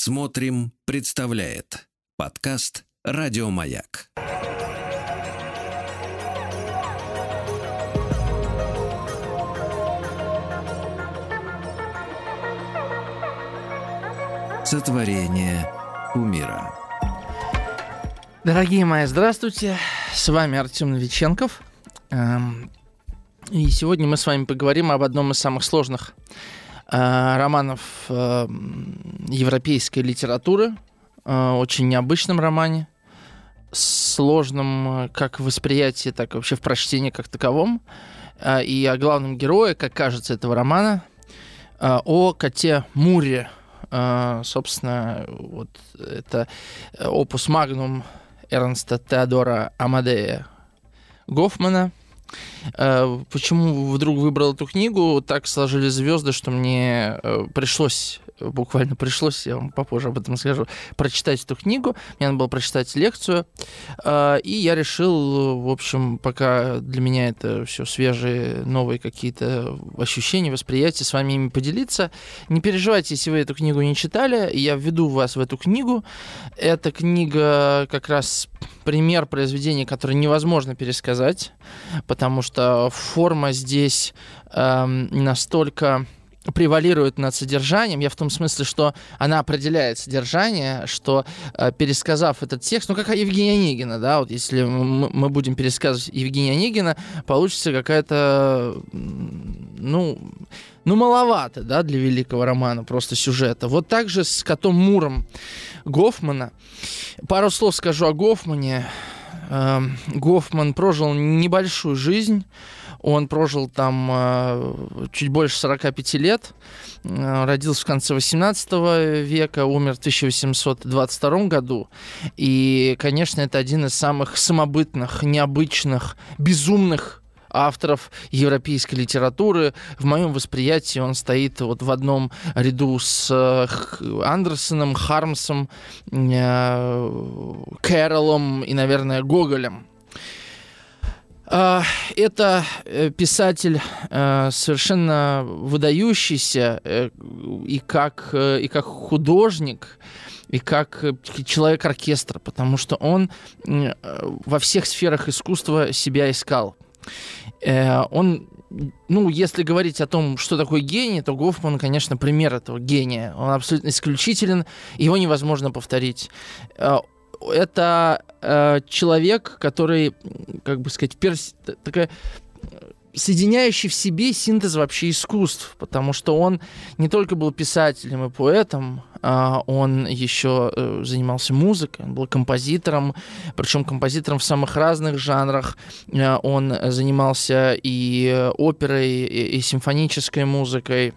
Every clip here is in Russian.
Смотрим, представляет подкаст Радиомаяк. Сотворение умира. Дорогие мои, здравствуйте. С вами Артем Новиченков. Эм, и сегодня мы с вами поговорим об одном из самых сложных романов э, европейской литературы, э, очень необычном романе, сложном как в восприятии, так и вообще в прочтении как таковом, и о главном герое, как кажется, этого романа, о коте Муре. Собственно, вот это опус магнум Эрнста Теодора Амадея Гофмана – Э, почему вдруг выбрал эту книгу? Так сложились звезды, что мне э, пришлось буквально пришлось, я вам попозже об этом скажу, прочитать эту книгу. Мне надо было прочитать лекцию. А, и я решил, в общем, пока для меня это все свежие, новые какие-то ощущения, восприятия, с вами ими поделиться. Не переживайте, если вы эту книгу не читали, я введу вас в эту книгу. Эта книга как раз пример произведения, которое невозможно пересказать, потому что форма здесь эм, настолько превалирует над содержанием. Я в том смысле, что она определяет содержание, что э, пересказав этот текст, ну как Евгения Онегина, да, вот если мы, мы будем пересказывать Евгения Онегина, получится какая-то, ну, ну маловато, да, для великого романа просто сюжета. Вот так же с котом Муром Гофмана. Пару слов скажу о Гофмане. Э, Гофман прожил небольшую жизнь. Он прожил там э, чуть больше 45 лет, э, родился в конце 18 века, умер в 1822 году. И, конечно, это один из самых самобытных, необычных, безумных авторов европейской литературы. В моем восприятии он стоит вот в одном ряду с э, Андерсоном, Хармсом, Кэролом и, наверное, Гоголем. А, это э, писатель э, совершенно выдающийся э, и как, и как художник, и как человек оркестра, потому что он во всех сферах искусства себя искал. Он ну, если говорить о том, что такое гений, то Гофман, конечно, пример этого гения. Он абсолютно исключителен, его невозможно повторить это э, человек, который, как бы сказать, перс... такая соединяющий в себе синтез вообще искусств, потому что он не только был писателем и поэтом, а он еще э, занимался музыкой, он был композитором, причем композитором в самых разных жанрах. Э, он занимался и оперой, и, и симфонической музыкой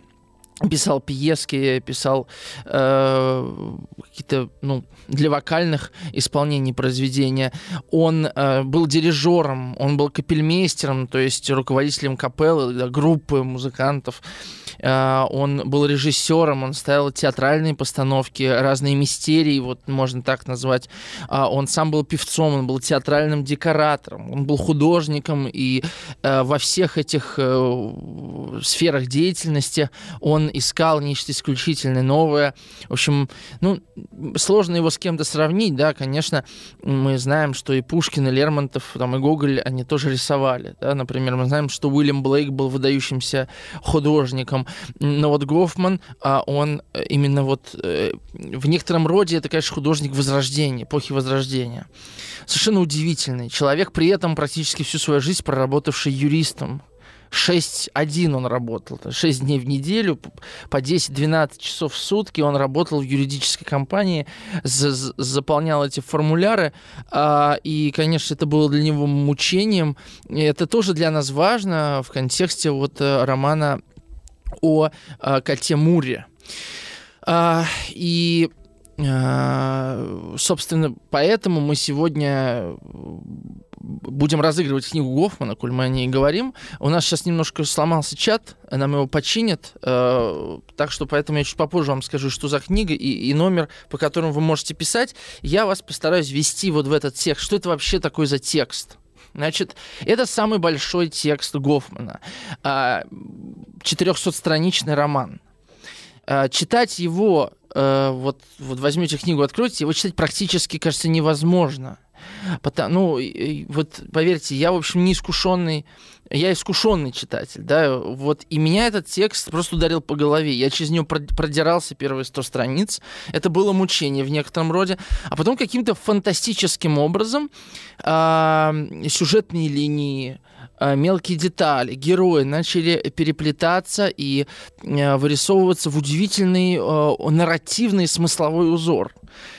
писал пьески, писал э, какие-то, ну, для вокальных исполнений произведения. Он э, был дирижером, он был капельмейстером, то есть руководителем капеллы, группы музыкантов. Э, он был режиссером, он ставил театральные постановки, разные мистерии, вот можно так назвать. Э, он сам был певцом, он был театральным декоратором, он был художником, и э, во всех этих э, сферах деятельности он искал нечто исключительное, новое. В общем, ну, сложно его с кем-то сравнить, да, конечно, мы знаем, что и Пушкин, и Лермонтов, там, и Гоголь, они тоже рисовали, да, например, мы знаем, что Уильям Блейк был выдающимся художником, но вот Гофман, а, он именно вот э, в некотором роде, это, конечно, художник Возрождения, эпохи Возрождения. Совершенно удивительный человек, при этом практически всю свою жизнь проработавший юристом, 6-1 он работал, 6 дней в неделю, по 10-12 часов в сутки он работал в юридической компании, заполнял эти формуляры, а, и, конечно, это было для него мучением. Это тоже для нас важно в контексте вот э, романа о э, коте Муре. А, и а, собственно, поэтому мы сегодня будем разыгрывать книгу Гофмана, коль мы о ней говорим. У нас сейчас немножко сломался чат, нам его починят, э, так что поэтому я чуть попозже вам скажу, что за книга и, и номер, по которому вы можете писать. Я вас постараюсь ввести вот в этот текст. Что это вообще такое за текст? Значит, это самый большой текст Гофмана. 400-страничный роман. э, читать его, э, вот, вот возьмете книгу, откройте, его читать практически, кажется, невозможно. Потому, ну, вот поверьте, я, в общем, не искушенный, я искушенный читатель, да, вот, и меня этот текст просто ударил по голове. Я через него продирался первые 100 страниц. Это было мучение в некотором роде. А потом каким-то фантастическим образом э, сюжетные линии, Э, мелкие детали, герои начали переплетаться и э, вырисовываться в удивительный э, нарративный смысловой узор.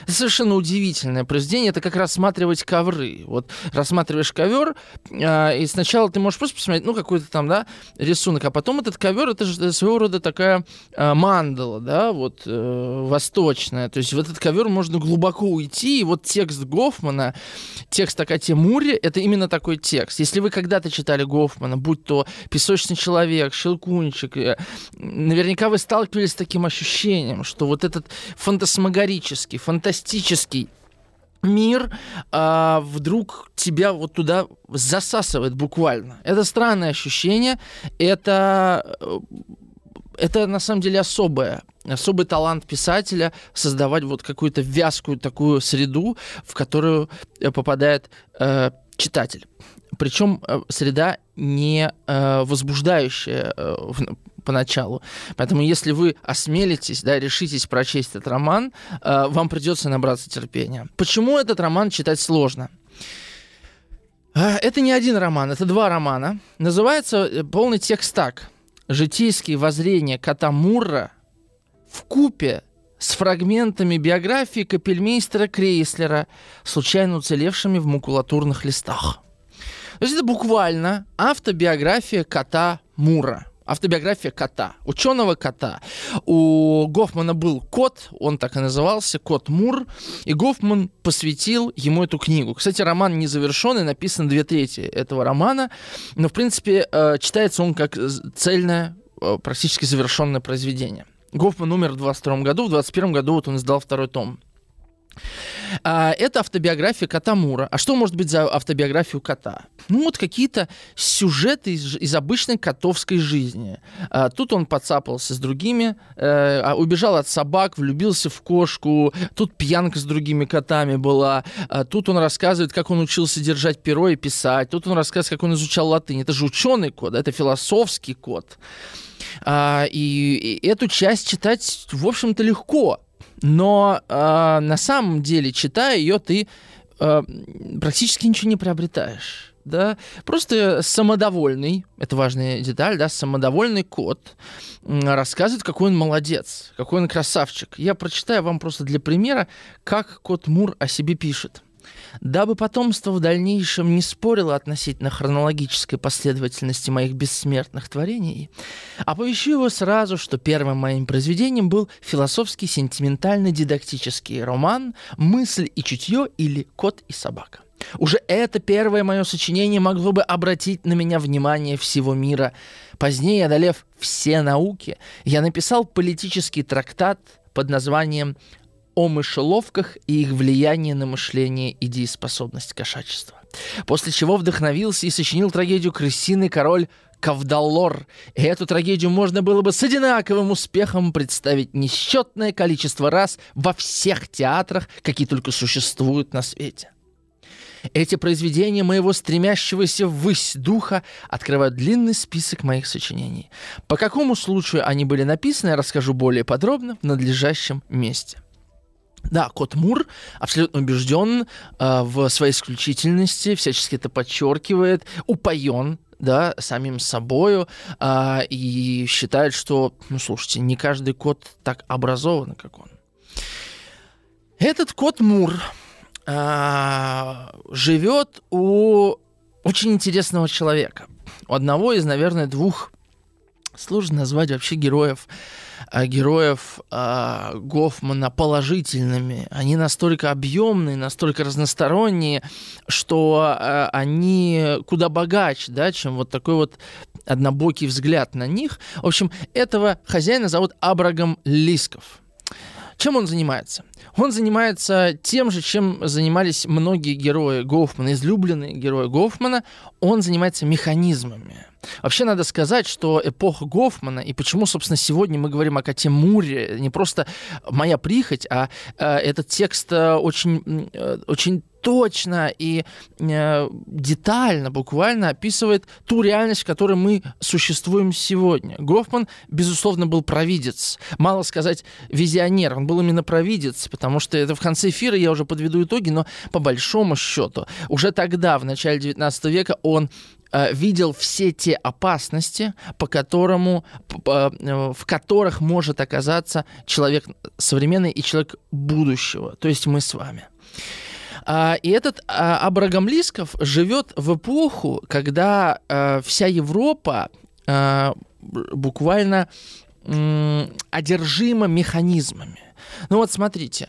Совершенно удивительное произведение. Это как рассматривать ковры. Вот рассматриваешь ковер, э, и сначала ты можешь просто посмотреть, ну, какой-то там, да, рисунок, а потом этот ковер, это же своего рода такая э, мандала, да, вот э, восточная. То есть в этот ковер можно глубоко уйти, и вот текст Гофмана, текст о коте Муре, это именно такой текст. Если вы когда-то читали Гофмана, будь то «Песочный человек», «Щелкунчик», э, наверняка вы сталкивались с таким ощущением, что вот этот фантасмагорический, фантастический мир а, вдруг тебя вот туда засасывает буквально. Это странное ощущение, это э, это на самом деле особое, особый талант писателя создавать вот какую-то вязкую такую среду, в которую э, попадает э, читатель. Причем э, среда не э, возбуждающая э, поначалу. Поэтому, если вы осмелитесь, да, решитесь прочесть этот роман, э, вам придется набраться терпения. Почему этот роман читать сложно? Э, это не один роман, это два романа. Называется э, полный текст так. «Житейские воззрения кота Мурра в купе с фрагментами биографии капельмейстера Крейслера, случайно уцелевшими в макулатурных листах». То есть это буквально автобиография кота Мура автобиография кота, ученого кота. У Гофмана был кот, он так и назывался, кот Мур, и Гофман посвятил ему эту книгу. Кстати, роман не завершенный, написан две трети этого романа, но, в принципе, э, читается он как цельное, э, практически завершенное произведение. Гофман умер в 22 году, в 21 году вот он издал второй том. А, это автобиография кота Мура. А что может быть за автобиографию кота? Ну, вот какие-то сюжеты из, из обычной котовской жизни. А, тут он подцапался с другими, э, а, убежал от собак, влюбился в кошку. Тут пьянка с другими котами была. А, тут он рассказывает, как он учился держать перо и писать. Тут он рассказывает, как он изучал латынь. Это же ученый кот, это философский кот. А, и, и эту часть читать, в общем-то, легко. Но э, на самом деле, читая ее, ты э, практически ничего не приобретаешь. Да, просто самодовольный, это важная деталь, да, самодовольный кот рассказывает, какой он молодец, какой он красавчик. Я прочитаю вам просто для примера, как кот Мур о себе пишет. Дабы потомство в дальнейшем не спорило относительно хронологической последовательности моих бессмертных творений, оповещу его сразу, что первым моим произведением был философский сентиментально-дидактический роман «Мысль и чутье» или «Кот и собака». Уже это первое мое сочинение могло бы обратить на меня внимание всего мира. Позднее, одолев все науки, я написал политический трактат под названием о мышеловках и их влиянии на мышление и дееспособность кошачества. После чего вдохновился и сочинил трагедию «Крысиный король Кавдаллор. И эту трагедию можно было бы с одинаковым успехом представить несчетное количество раз во всех театрах, какие только существуют на свете. Эти произведения моего стремящегося ввысь духа открывают длинный список моих сочинений. По какому случаю они были написаны, я расскажу более подробно в надлежащем месте. Да, Кот Мур абсолютно убежден э, в своей исключительности, всячески это подчеркивает, упоен да, самим собою э, и считает, что, ну, слушайте, не каждый кот так образован, как он. Этот кот Мур э, живет у очень интересного человека, у одного из, наверное, двух, сложно назвать вообще героев героев э, Гофмана положительными. Они настолько объемные, настолько разносторонние, что э, они куда богаче, да, чем вот такой вот однобокий взгляд на них. В общем, этого хозяина зовут Абрагам Лисков. Чем он занимается? Он занимается тем же, чем занимались многие герои Гофмана, излюбленные герои Гофмана. Он занимается механизмами. Вообще надо сказать, что эпоха Гофмана, и почему, собственно, сегодня мы говорим о коте Муре, не просто моя прихоть, а э, этот текст э, очень, э, очень точно и э, детально, буквально описывает ту реальность, в которой мы существуем сегодня. Гофман, безусловно, был провидец. Мало сказать визионер, он был именно провидец, потому что это в конце эфира я уже подведу итоги, но по большому счету уже тогда, в начале 19 века, он видел все те опасности, по которому, э, в которых может оказаться человек современный и человек будущего, то есть мы с вами. А, и этот а, Абрагам Лисков живет в эпоху, когда а, вся Европа буквально одержима механизмами. Ну вот смотрите,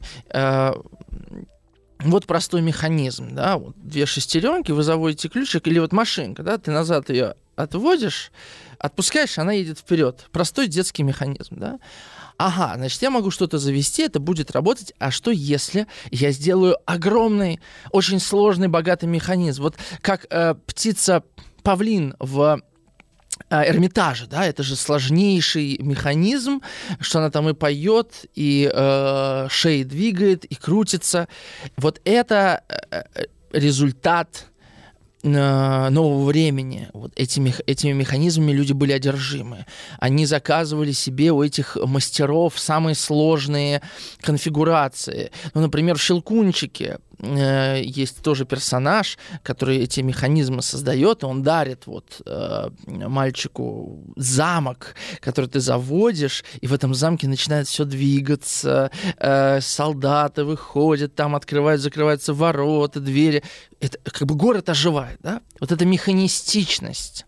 вот простой механизм, да, вот две шестеренки, вы заводите ключик, или вот машинка, да, ты назад ее отводишь, отпускаешь, она едет вперед. Простой детский механизм, да ага, значит, я могу что-то завести, это будет работать, а что если я сделаю огромный, очень сложный, богатый механизм? Вот как э, птица павлин в э, Эрмитаже, да, это же сложнейший механизм, что она там и поет, и э, шеи двигает, и крутится. Вот это э, э результат нового времени. Вот этими, этими механизмами люди были одержимы. Они заказывали себе у этих мастеров самые сложные конфигурации. Ну, например, в «Щелкунчике» э, есть тоже персонаж, который эти механизмы создает, и он дарит вот э, мальчику замок, который ты заводишь, и в этом замке начинает все двигаться, э, солдаты выходят, там открывают, закрываются ворота, двери, это как бы город оживает, да? Вот эта механистичность.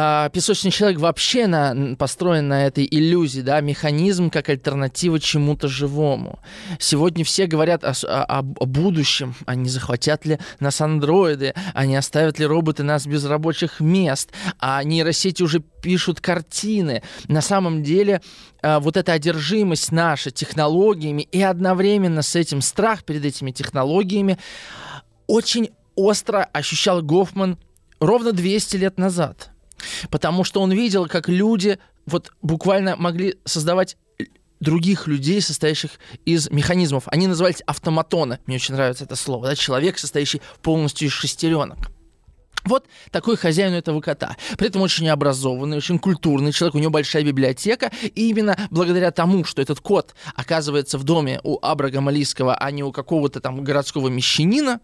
А, песочный человек вообще на, построен на этой иллюзии, да, механизм как альтернатива чему-то живому. Сегодня все говорят о, о, о будущем, а не захватят ли нас андроиды, а не оставят ли роботы нас без рабочих мест, а нейросети уже пишут картины. На самом деле а, вот эта одержимость наша технологиями и одновременно с этим страх перед этими технологиями очень остро ощущал Гофман ровно 200 лет назад. Потому что он видел, как люди вот буквально могли создавать других людей, состоящих из механизмов. Они назывались автоматоны. Мне очень нравится это слово. Да? Человек, состоящий полностью из шестеренок. Вот такой хозяин этого кота. При этом очень образованный, очень культурный человек, у него большая библиотека. И именно благодаря тому, что этот кот оказывается в доме у Абрагама Лиского, а не у какого-то там городского мещанина,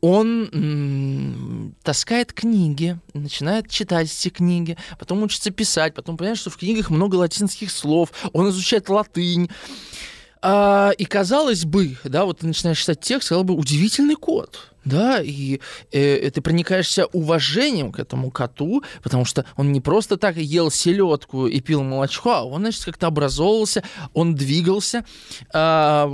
он таскает книги, начинает читать эти книги, потом учится писать, потом понимает, что в книгах много латинских слов, он изучает латынь. А, и казалось бы, да, вот ты начинаешь читать текст, сказал бы, удивительный кот, да, и э, ты проникаешься уважением к этому коту, потому что он не просто так ел селедку и пил молочко, а он, значит, как-то образовывался, он двигался, э,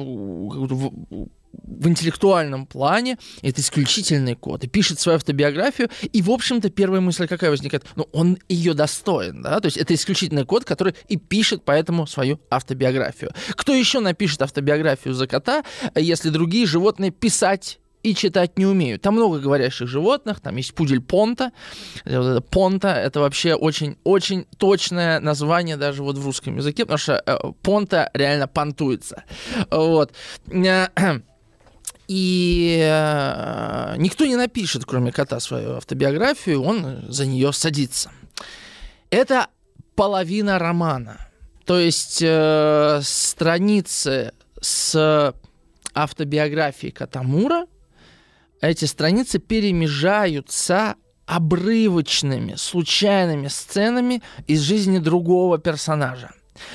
в интеллектуальном плане это исключительный код. И пишет свою автобиографию, и, в общем-то, первая мысль какая возникает? Ну, он ее достоин, да? То есть это исключительный код, который и пишет поэтому свою автобиографию. Кто еще напишет автобиографию за кота, если другие животные писать и читать не умеют. Там много говорящих животных, там есть пудель Понта. Понта — это вообще очень-очень точное название даже вот в русском языке, потому что э, Понта реально понтуется. Вот. И э, никто не напишет, кроме кота, свою автобиографию, он за нее садится. Это половина романа. То есть э, страницы с автобиографией Катамура, эти страницы перемежаются обрывочными, случайными сценами из жизни другого персонажа,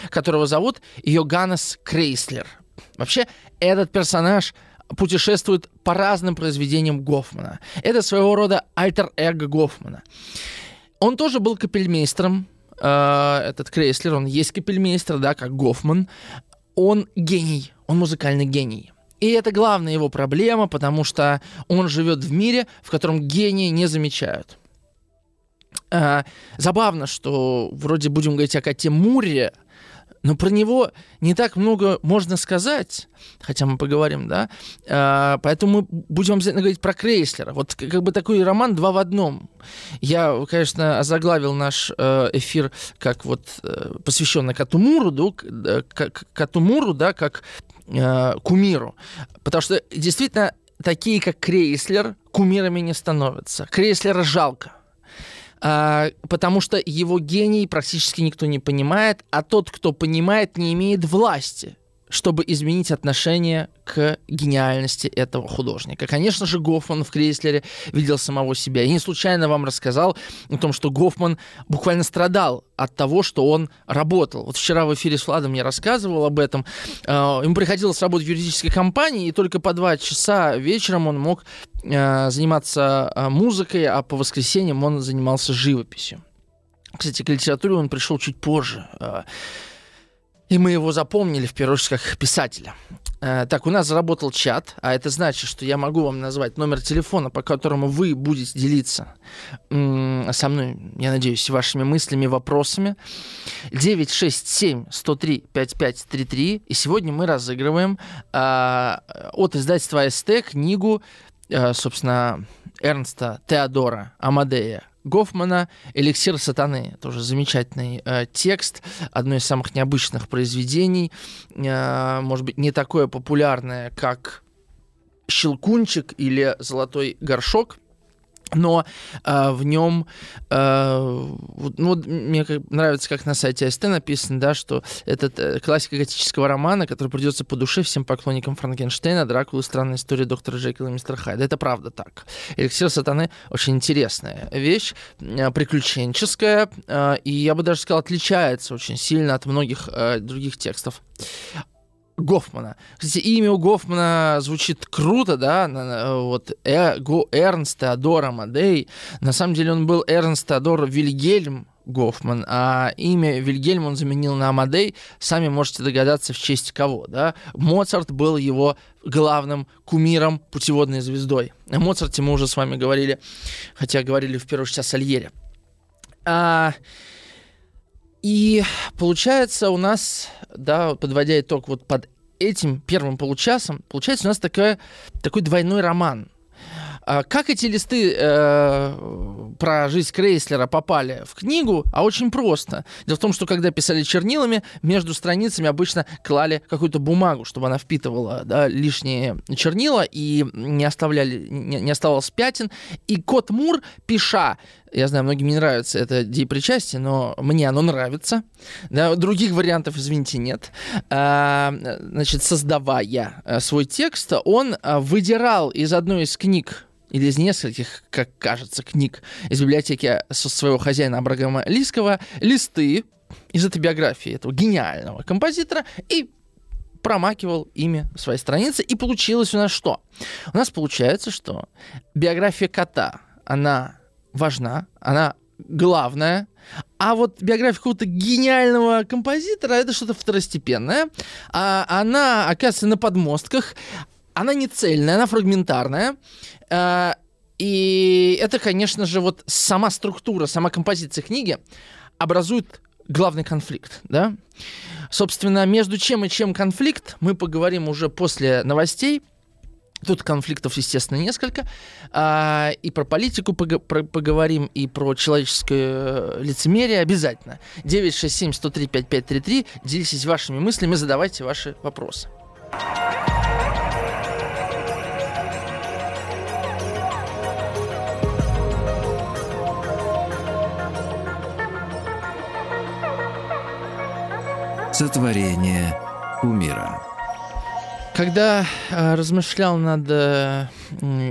которого зовут Йоганнес Крейслер. Вообще, этот персонаж – путешествует по разным произведениям Гофмана. Это своего рода альтер-эго Гофмана. Он тоже был капельмейстером, э, этот Крейслер, он есть капельмейстер, да, как Гофман. Он гений, он музыкальный гений. И это главная его проблема, потому что он живет в мире, в котором гении не замечают. Э, забавно, что вроде будем говорить о коте Муре, но про него не так много можно сказать, хотя мы поговорим, да, а, поэтому мы будем обязательно говорить про Крейслера. Вот как бы такой роман два в одном. Я, конечно, озаглавил наш э, эфир как вот э, посвященный Катумуру, да, Катумуру, да, как э, кумиру, потому что действительно такие, как Крейслер, кумирами не становятся. Крейслера жалко а, потому что его гений практически никто не понимает, а тот, кто понимает, не имеет власти чтобы изменить отношение к гениальности этого художника. Конечно же, Гофман в Крейслере видел самого себя. И не случайно вам рассказал о том, что Гофман буквально страдал от того, что он работал. Вот вчера в эфире с Владом я рассказывал об этом. А, ему приходилось работать в юридической компании, и только по два часа вечером он мог а, заниматься а, музыкой, а по воскресеньям он занимался живописью. Кстати, к литературе он пришел чуть позже. И мы его запомнили, в первую очередь, как писателя. Э, так, у нас заработал чат, а это значит, что я могу вам назвать номер телефона, по которому вы будете делиться со мной, я надеюсь, вашими мыслями, вопросами. 967-103-5533. И сегодня мы разыгрываем э, от издательства СТ книгу, э, собственно, Эрнста Теодора Амадея Гофмана «Эликсир сатаны». Тоже замечательный э, текст, одно из самых необычных произведений. Э, может быть, не такое популярное, как «Щелкунчик» или «Золотой горшок», но э, в нем, э, ну, мне нравится, как на сайте АСТ написано, да, что это э, классика готического романа, который придется по душе всем поклонникам Франкенштейна, Дракулы, странная история доктора Джекила и мистера Хайда. Это правда так. Эликсир сатаны очень интересная вещь, э, приключенческая, э, и я бы даже сказал, отличается очень сильно от многих э, других текстов Гофмана. Кстати, имя у Гофмана звучит круто, да, вот э, Го, Эрнст Теодор Амадей. На самом деле он был Эрнст Теодор Вильгельм Гофман, а имя Вильгельм он заменил на Амадей. Сами можете догадаться, в честь кого, да. Моцарт был его главным кумиром, путеводной звездой. О Моцарте мы уже с вами говорили, хотя говорили в первую очередь о Сальере. А, и получается у нас, да, подводя итог вот под этим первым получасом, получается у нас такая, такой двойной роман. А как эти листы э, про жизнь Крейслера попали в книгу? А очень просто. Дело в том, что когда писали чернилами, между страницами обычно клали какую-то бумагу, чтобы она впитывала да, лишние чернила и не, оставляли, не, не оставалось пятен. И Кот Мур, пиша я знаю, многим не нравится это деепричастие, но мне оно нравится. Да, других вариантов, извините, нет. А, значит, создавая э, свой текст, он э, выдирал из одной из книг или из нескольких, как кажется, книг из библиотеки своего хозяина Абрагама Лиского листы из этой биографии этого гениального композитора и промакивал ими свои страницы. И получилось у нас что? У нас получается, что биография кота, она важна, она главная, а вот биография какого-то гениального композитора это что-то второстепенное. А она оказывается на подмостках, она не цельная, она фрагментарная. Э, и это, конечно же, вот сама структура, сама композиция книги образует главный конфликт, да? Собственно, между чем и чем конфликт, мы поговорим уже после новостей. Тут конфликтов, естественно, несколько. А, и про политику пог- про- поговорим, и про человеческое э, лицемерие обязательно. 967-103-5533. Делитесь вашими мыслями, задавайте ваши вопросы. Сотворение кумира. Когда э, размышлял над э,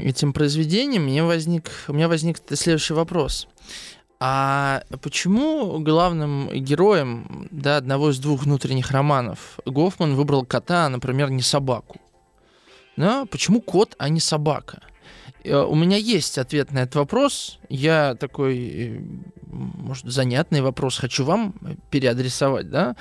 этим произведением, мне возник, у меня возник следующий вопрос. А почему главным героем да, одного из двух внутренних романов Гофман выбрал кота, а, например, не собаку? Да? Почему кот, а не собака? Э, у меня есть ответ на этот вопрос. Я такой, э, может, занятный вопрос хочу вам переадресовать, да?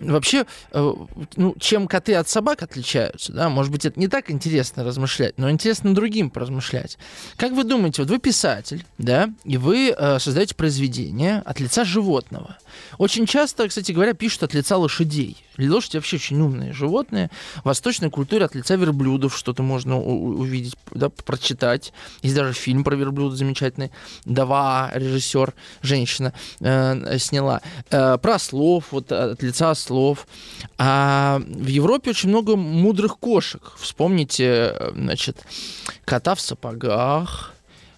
Вообще, э, ну, чем коты от собак отличаются, да, может быть, это не так интересно размышлять, но интересно другим поразмышлять. Как вы думаете, вот вы писатель, да, и вы э, создаете произведение от лица животного. Очень часто, кстати говоря, пишут от лица лошадей. Лошади вообще очень умные животные. В восточной культуре от лица верблюдов что-то можно увидеть, да, прочитать. Есть даже фильм про верблюда замечательный. Дава, режиссер, женщина э, сняла. Э, про слов, вот от лица слов. А в Европе очень много мудрых кошек. Вспомните, э, значит, кота в сапогах,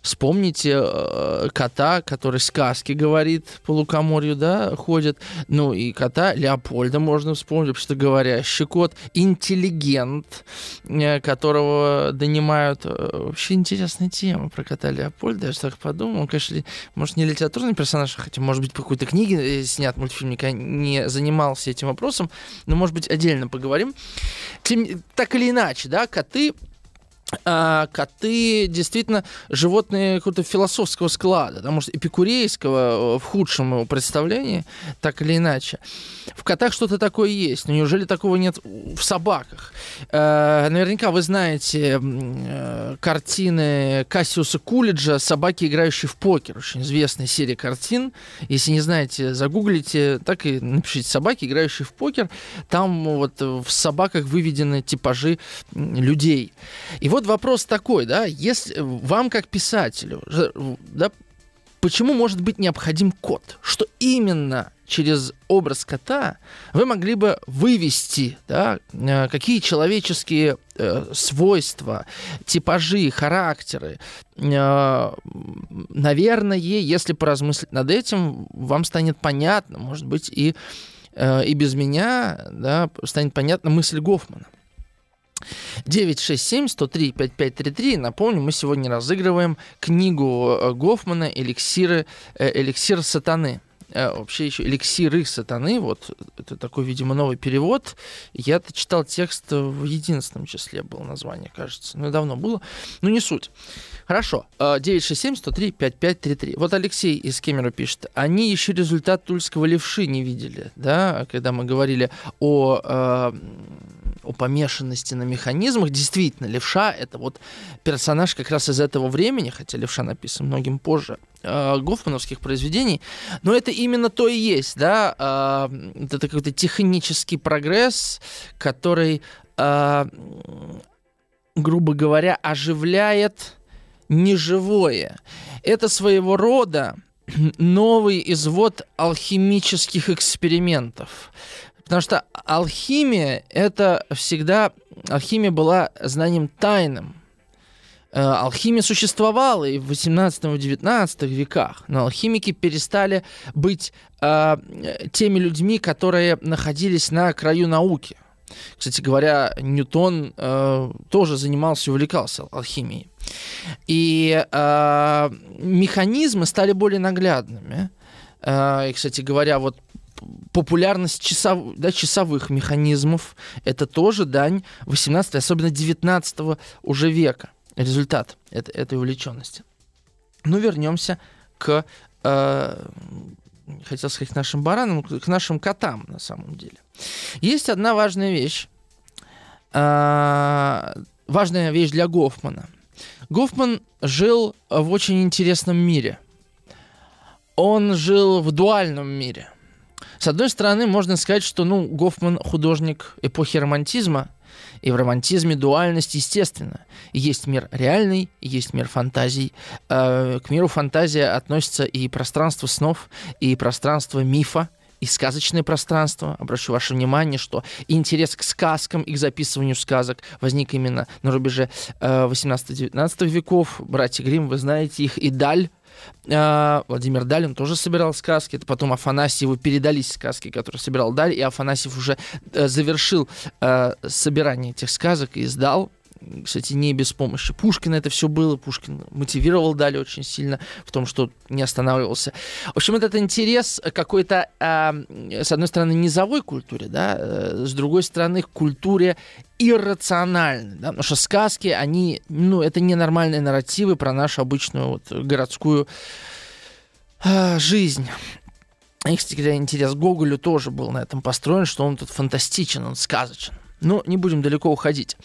Вспомните э, кота, который сказки говорит по лукоморью, да, ходит. Ну и кота Леопольда можно вспомнить, вообще-то говорящий кот. Интеллигент, э, которого донимают. Э, вообще интересная тема про кота Леопольда. Я же так подумал. Он, конечно, может, не литературный персонаж, а хотя, может быть, по какой-то книге э, снят мультфильм, никогда не занимался этим вопросом. Но, может быть, отдельно поговорим. Тем, так или иначе, да, коты а коты действительно животные какого-то философского склада, потому что эпикурейского э, в худшем его представлении, так или иначе. В котах что-то такое есть, но неужели такого нет в собаках? Э, наверняка вы знаете э, картины Кассиуса Кулиджа «Собаки, играющие в покер». Очень известная серия картин. Если не знаете, загуглите, так и напишите «Собаки, играющие в покер». Там вот в собаках выведены типажи людей. И вот вот вопрос такой, да, если вам как писателю, да, почему может быть необходим кот? Что именно через образ кота вы могли бы вывести, да, э, какие человеческие э, свойства, типажи, характеры. Э, наверное, если поразмыслить над этим, вам станет понятно, может быть, и, э, и без меня да, станет понятна мысль Гофмана. 967-103-5533. Напомню, мы сегодня разыгрываем книгу э, Гофмана «Эликсиры, э, «Эликсир сатаны». Э, вообще еще «Эликсиры сатаны». Вот это такой, видимо, новый перевод. Я-то читал текст в единственном числе, было название, кажется. Ну, давно было. Ну, не суть. Хорошо. 967-103-5533. Вот Алексей из Кемера пишет. Они еще результат тульского левши не видели, да, когда мы говорили о о помешанности на механизмах. Действительно, Левша — это вот персонаж как раз из этого времени, хотя Левша написан многим позже, э, гофмановских произведений, но это именно то и есть, да, э, это какой-то технический прогресс, который, э, грубо говоря, оживляет неживое. Это своего рода новый извод алхимических экспериментов. Потому что алхимия это всегда... Алхимия была знанием тайным. Э, алхимия существовала и в 18-19 веках, но алхимики перестали быть э, теми людьми, которые находились на краю науки. Кстати говоря, Ньютон э, тоже занимался и увлекался алхимией. И э, механизмы стали более наглядными. Э, и, кстати говоря, вот популярность часов, да, часовых механизмов это тоже дань 18 особенно 19 уже века результат это, этой увлеченности. Ну, вернемся к, э, хотел сказать, к нашим баранам, к нашим котам на самом деле. Есть одна важная вещь, э, важная вещь для Гофмана. Гофман жил в очень интересном мире. Он жил в дуальном мире – с одной стороны, можно сказать, что ну, Гофман художник эпохи романтизма, и в романтизме дуальность естественно. Есть мир реальный, есть мир фантазий. Э, к миру фантазия относится и пространство снов, и пространство мифа, и сказочное пространство. Обращу ваше внимание, что интерес к сказкам и к записыванию сказок возник именно на рубеже э, 18-19 веков. Братья Грим, вы знаете их, и Даль Владимир Далин тоже собирал сказки. Это потом Афанасьеву передались сказки, которые собирал Даль, и Афанасьев уже э, завершил э, собирание этих сказок и издал кстати, не без помощи Пушкина это все было. Пушкин мотивировал Дали очень сильно в том, что не останавливался. В общем, этот интерес какой-то, э, с одной стороны, низовой культуре, да, э, с другой стороны, к культуре иррациональной, да, потому что сказки, они, ну, это ненормальные нарративы про нашу обычную вот городскую э, жизнь. и, кстати интерес к Гоголю тоже был на этом построен, что он тут фантастичен, он сказочен. Но не будем далеко уходить.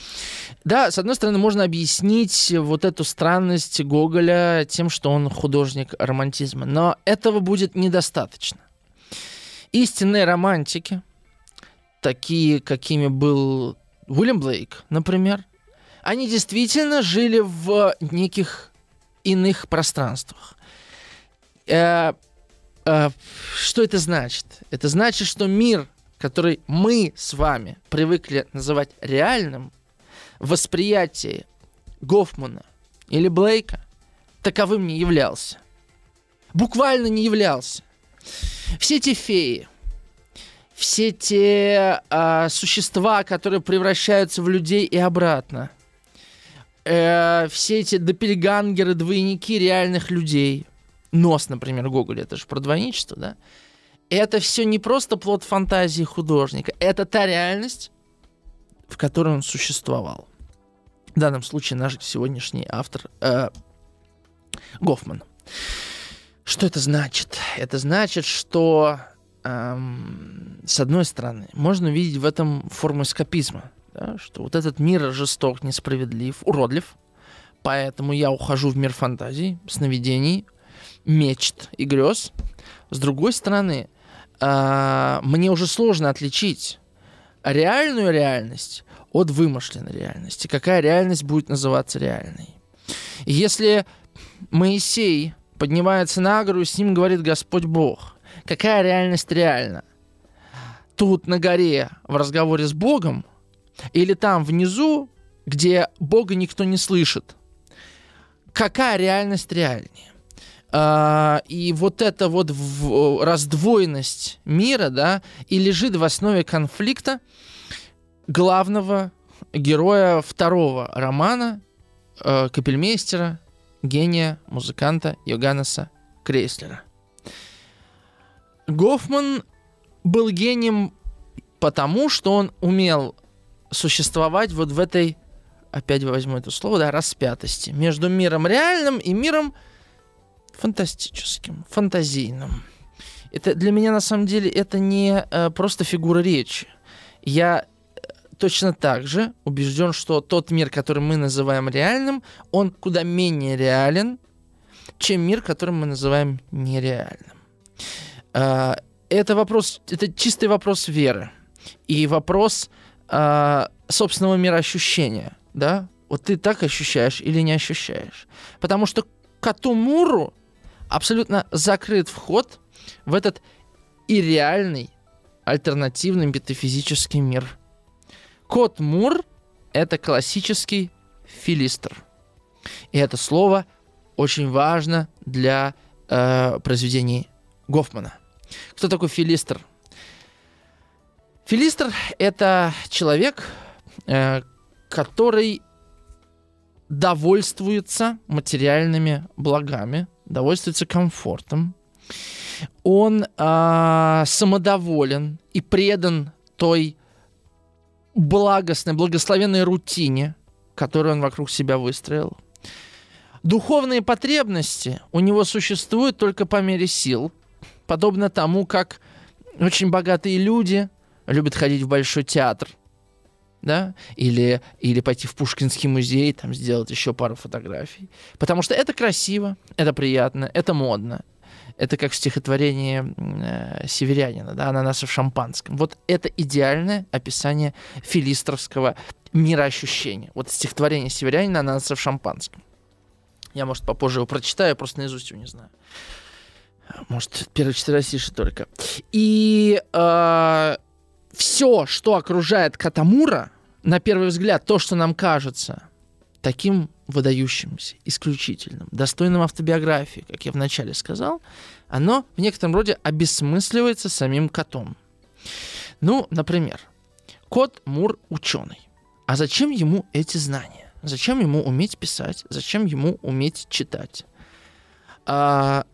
Да, с одной стороны, можно объяснить вот эту странность Гоголя тем, что он художник романтизма. Но этого будет недостаточно. Истинные романтики, такие, какими был Уильям Блейк, например, они действительно жили в неких иных пространствах. Э, э, что это значит? Это значит, что мир, который мы с вами привыкли называть реальным, восприятие Гофмана или Блейка таковым не являлся. Буквально не являлся. Все эти феи, все те э, существа, которые превращаются в людей и обратно, э, все эти допельгангеры, двойники реальных людей, нос, например, Гоголя, это же про двойничество, да? Это все не просто плод фантазии художника, это та реальность, в которой он существовал. В данном случае наш сегодняшний автор э, Гофман. Что это значит? Это значит, что эм, с одной стороны можно видеть в этом форму эскапизма, да, что вот этот мир жесток, несправедлив, уродлив, поэтому я ухожу в мир фантазий, сновидений, мечт и грез. С другой стороны, мне уже сложно отличить реальную реальность от вымышленной реальности. Какая реальность будет называться реальной? Если Моисей поднимается на гору, и с ним говорит Господь Бог, какая реальность реальна? Тут на горе в разговоре с Богом или там внизу, где Бога никто не слышит? Какая реальность реальнее? Uh, и вот эта вот раздвоенность мира, да, и лежит в основе конфликта главного героя второго романа uh, Капельмейстера, гения, музыканта Йоганнеса Крейслера. Гофман был гением потому, что он умел существовать вот в этой, опять возьму это слово, да, распятости между миром реальным и миром фантастическим, фантазийным. Это для меня на самом деле это не э, просто фигура речи. Я э, точно так же убежден, что тот мир, который мы называем реальным, он куда менее реален, чем мир, который мы называем нереальным. Э, это вопрос, это чистый вопрос веры и вопрос э, собственного мироощущения, да? Вот ты так ощущаешь или не ощущаешь? Потому что коту Муру абсолютно закрыт вход в этот и реальный альтернативный метафизический мир. Кот Мур — это классический филистр. И это слово очень важно для э, произведений Гофмана. Кто такой филистр? Филистр — это человек, э, который довольствуется материальными благами, довольствуется комфортом. Он э, самодоволен и предан той благостной, благословенной рутине, которую он вокруг себя выстроил. Духовные потребности у него существуют только по мере сил, подобно тому, как очень богатые люди – любят ходить в большой театр, да, или, или пойти в Пушкинский музей, там сделать еще пару фотографий. Потому что это красиво, это приятно, это модно. Это как в стихотворении э, Северянина, да, «Ананасы в шампанском». Вот это идеальное описание филистровского мироощущения. Вот стихотворение Северянина «Ананасы в шампанском». Я, может, попозже его прочитаю, просто наизусть его не знаю. Может, первые четыре стиши только. И э, все, что окружает Катамура, на первый взгляд, то, что нам кажется таким выдающимся, исключительным, достойным автобиографии, как я вначале сказал, оно в некотором роде обесмысливается самим котом. Ну, например, кот Мур ученый. А зачем ему эти знания? Зачем ему уметь писать? Зачем ему уметь читать? А,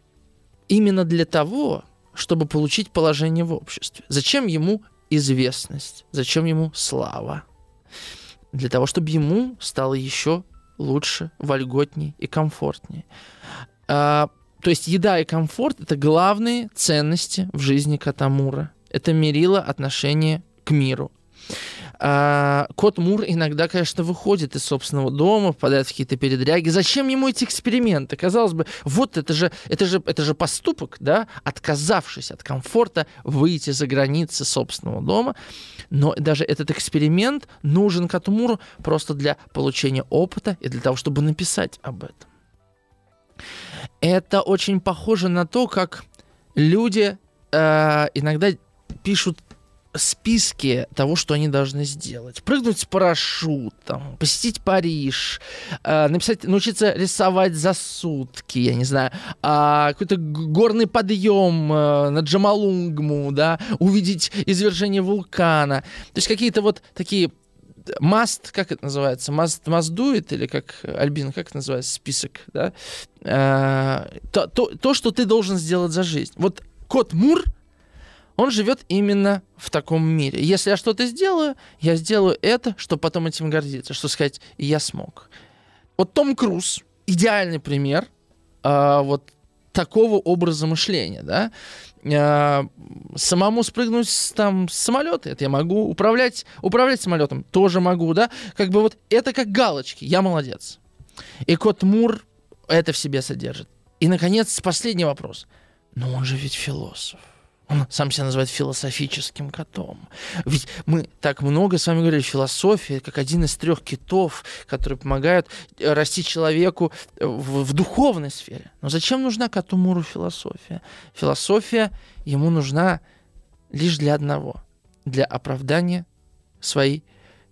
именно для того, чтобы получить положение в обществе. Зачем ему известность? Зачем ему слава? Для того, чтобы ему стало еще лучше, вольготнее и комфортнее. А, то есть еда и комфорт — это главные ценности в жизни Катамура. Это мерило отношение к миру. А, кот Мур иногда, конечно, выходит из собственного дома, впадает в какие-то передряги. Зачем ему эти эксперименты? Казалось бы, вот это же, это же, это же поступок, да, отказавшись от комфорта, выйти за границы собственного дома. Но даже этот эксперимент нужен коту Муру просто для получения опыта и для того, чтобы написать об этом. Это очень похоже на то, как люди э, иногда пишут списке того, что они должны сделать. Прыгнуть с парашютом, посетить Париж, э, написать, научиться рисовать за сутки, я не знаю, э, какой-то горный подъем э, на Джамалунгму, да, увидеть извержение вулкана. То есть какие-то вот такие Маст, как это называется? Маст, маздует или как, Альбин, как это называется, список, да? Э, то, то, то, что ты должен сделать за жизнь. Вот кот Мур — он живет именно в таком мире. Если я что-то сделаю, я сделаю это, чтобы потом этим гордиться, что сказать, я смог. Вот Том Круз идеальный пример э, вот такого образа мышления, да. Э, самому спрыгнуть там с самолета, это я могу. Управлять, управлять самолетом тоже могу, да. Как бы вот это как галочки, я молодец. И Кот Мур это в себе содержит. И, наконец, последний вопрос. Но он же ведь философ. Он сам себя называет философическим котом. Ведь мы так много с вами говорили, философия как один из трех китов, которые помогают э, расти человеку в, в духовной сфере. Но зачем нужна коту Муру философия? Философия ему нужна лишь для одного. Для оправдания своей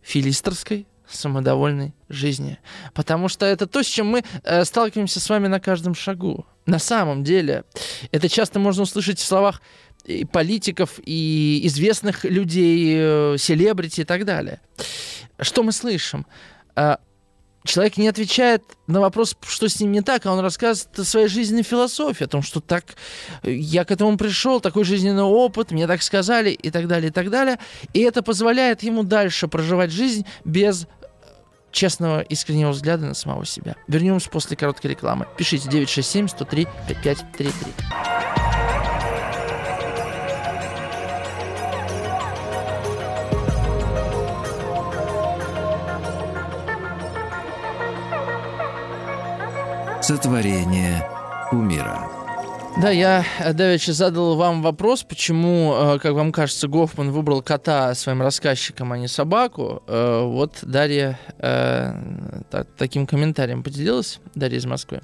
филистерской самодовольной жизни. Потому что это то, с чем мы э, сталкиваемся с вами на каждом шагу. На самом деле, это часто можно услышать в словах и политиков, и известных людей, э, селебрити и так далее. Что мы слышим? А, человек не отвечает на вопрос, что с ним не так, а он рассказывает о своей жизненной философии, о том, что так я к этому пришел, такой жизненный опыт, мне так сказали и так далее, и так далее. И это позволяет ему дальше проживать жизнь без честного, искреннего взгляда на самого себя. Вернемся после короткой рекламы. Пишите 967 103 5533. Сотворение кумира. Да, я, э, Давич, задал вам вопрос, почему, э, как вам кажется, Гофман выбрал кота своим рассказчиком, а не собаку. Э, вот Дарья таким комментарием поделилась, Дарья из Москвы.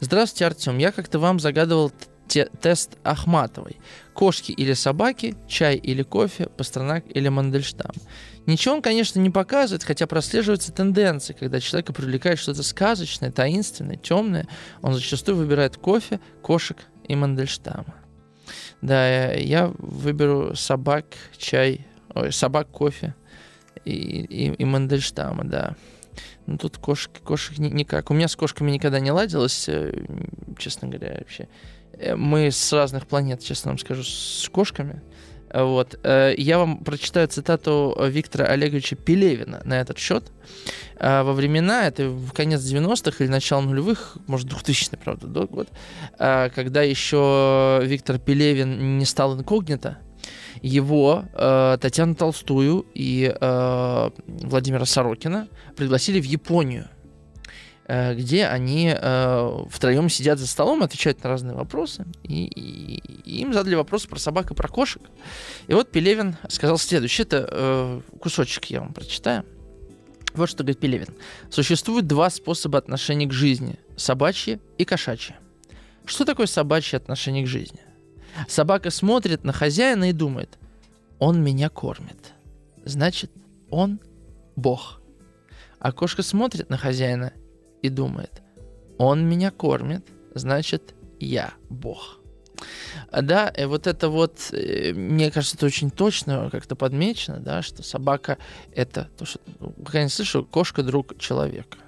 Здравствуйте, Артем. Я как-то вам загадывал тест Ахматовой. Кошки или собаки, чай или кофе, Пастернак или Мандельштам. Ничего он, конечно, не показывает, хотя прослеживается тенденция, когда человека привлекает что-то сказочное, таинственное, темное, он зачастую выбирает кофе, кошек и Мандельштама. Да, я выберу собак, чай, ой, собак, кофе и, и, и Мандельштама, да. Ну, тут кошек, кошек никак. У меня с кошками никогда не ладилось, э, честно говоря, вообще. Э, мы с разных планет, честно вам скажу, с кошками. Вот. Э, я вам прочитаю цитату Виктора Олеговича Пелевина на этот счет. Э, во времена, это конец 90-х или начало нулевых, может, 2000 правда, год, когда еще Виктор Пелевин не стал инкогнито, его, Татьяну Толстую и Владимира Сорокина пригласили в Японию – Э, где они э, втроем сидят за столом, отвечают на разные вопросы, и, и, и им задали вопросы про собак и про кошек. И вот Пелевин сказал следующее, это э, кусочек я вам прочитаю. Вот что говорит Пелевин. Существует два способа отношения к жизни – собачье и кошачье. Что такое собачье отношение к жизни? Собака смотрит на хозяина и думает, он меня кормит. Значит, он Бог. А кошка смотрит на хозяина и думает, он меня кормит, значит, я Бог. Да, и вот это вот, э, мне кажется, это очень точно как-то подмечено, да, что собака это, то, что, ну, я не слышу, кошка друг человека.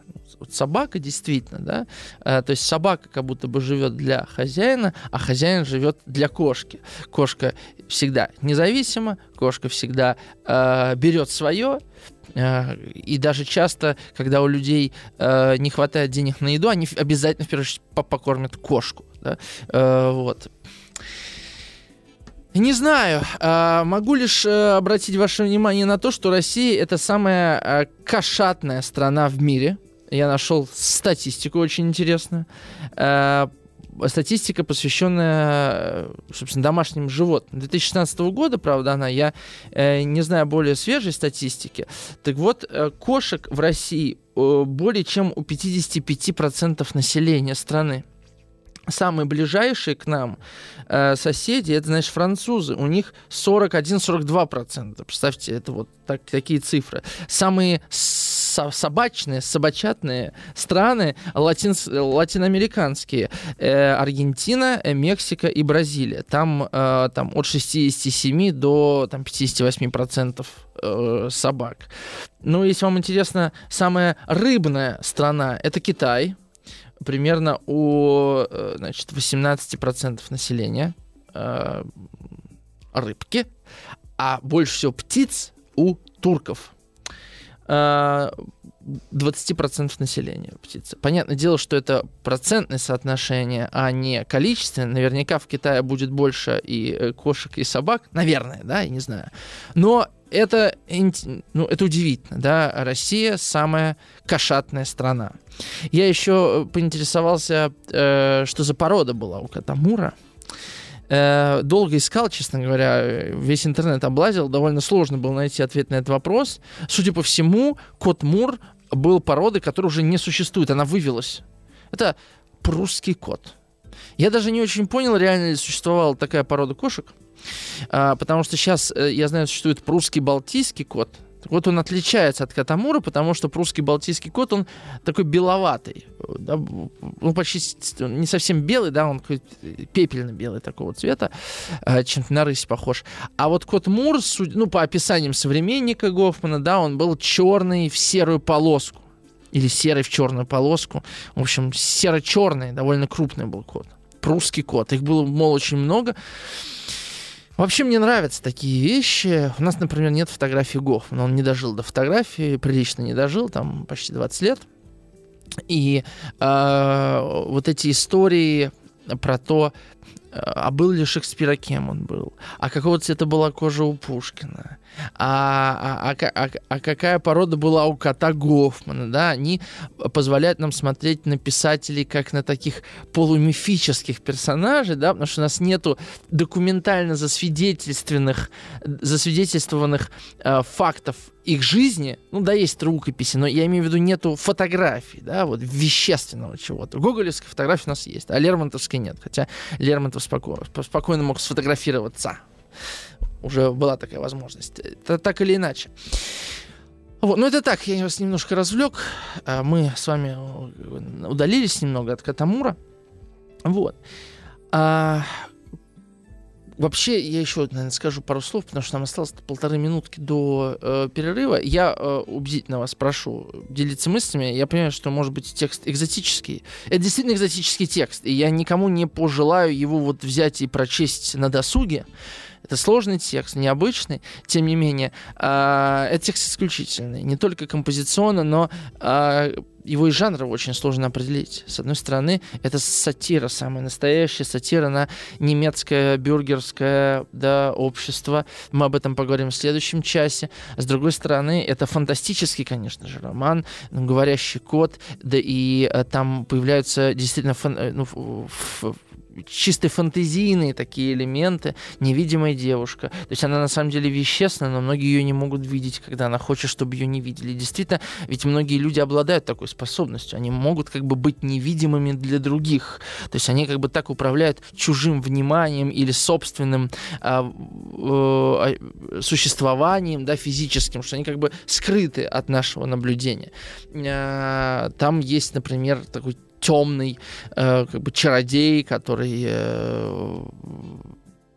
Вот собака действительно, да, а, то есть собака как будто бы живет для хозяина, а хозяин живет для кошки. Кошка всегда независима, кошка всегда э, берет свое, Э, и даже часто, когда у людей э, не хватает денег на еду, они обязательно в первую очередь покормят кошку. Да? Э, вот. Не знаю, могу лишь э, обратить ваше внимание на то, что Россия это самая э, кошатная страна в мире. Я нашел статистику очень интересную. Э, статистика, посвященная, собственно, домашним животным. 2016 года, правда, она, я не знаю более свежей статистики. Так вот, кошек в России более чем у 55% населения страны самые ближайшие к нам э, соседи, это, значит, французы. У них 41-42%. Представьте, это вот так, такие цифры. Самые собачные, собачатные страны латин, латиноамериканские. Э, Аргентина, э, Мексика и Бразилия. Там, э, там от 67 до там, 58% э, собак. Ну, если вам интересно, самая рыбная страна — это Китай примерно у э, значит, 18% населения э, рыбки, а больше всего птиц у турков. 20% э, населения птицы. Понятное дело, что это процентное соотношение, а не количественное. Наверняка в Китае будет больше и кошек, и собак. Наверное, да, я не знаю. Но это, ну, это удивительно, да, Россия самая кошатная страна. Я еще поинтересовался, э, что за порода была у Катамура. Э, долго искал, честно говоря, весь интернет облазил, довольно сложно было найти ответ на этот вопрос. Судя по всему, кот Мур был породой, которая уже не существует, она вывелась. Это прусский кот. Я даже не очень понял, реально ли существовала такая порода кошек. А, потому что сейчас, э, я знаю, существует прусский балтийский кот. Вот он отличается от катамура, потому что прусский балтийский кот, он такой беловатый. Да, ну, почти не совсем белый, да, он пепельно-белый такого цвета, э, чем-то на рысь похож. А вот кот Мур, ну, по описаниям современника Гофмана, да, он был черный в серую полоску. Или серый в черную полоску. В общем, серо-черный, довольно крупный был кот. Прусский кот. Их было, мол, очень много. Вообще мне нравятся такие вещи. У нас, например, нет фотографии Гофмана. Он не дожил до фотографии, прилично не дожил, там почти 20 лет. И э, вот эти истории про то, а был ли Шекспир, а кем он был? А какого цвета была кожа у Пушкина? А, а, а, а, а какая порода была у кота Гофмана? Да? Они позволяют нам смотреть на писателей как на таких полумифических персонажей, да? потому что у нас нету документально засвидетельственных, засвидетельствованных э, фактов их жизни, ну да, есть рукописи, но я имею в виду нету фотографий, да, вот вещественного чего-то. Гоголевской фотографии у нас есть, а Лермонтовской нет, хотя Лермонтов спокойно, спокойно мог сфотографироваться. Уже была такая возможность. Это так или иначе. Вот, ну это так, я вас немножко развлек. А мы с вами удалились немного от Катамура. Вот. А, Вообще, я еще, наверное, скажу пару слов, потому что нам осталось полторы минутки до э, перерыва. Я э, убедительно вас прошу делиться мыслями. Я понимаю, что, может быть, текст экзотический. Это действительно экзотический текст, и я никому не пожелаю его вот взять и прочесть на досуге. Это сложный текст, необычный, тем не менее. Э, это текст исключительный. Не только композиционно, но э, его и жанр очень сложно определить. С одной стороны, это сатира, самая настоящая сатира на немецкое бюргерское да, общество. Мы об этом поговорим в следующем часе. С другой стороны, это фантастический, конечно же, роман, говорящий кот, да и э, там появляются действительно фан, э, ну, чисто фантазийные такие элементы, невидимая девушка. То есть она на самом деле вещественна, но многие ее не могут видеть, когда она хочет, чтобы ее не видели. Действительно, ведь многие люди обладают такой способностью. Они могут как бы быть невидимыми для других. То есть они как бы так управляют чужим вниманием или собственным а, э, существованием, да, физическим, что они как бы скрыты от нашего наблюдения. А, там есть, например, такой темный э, как бы чародей, который э,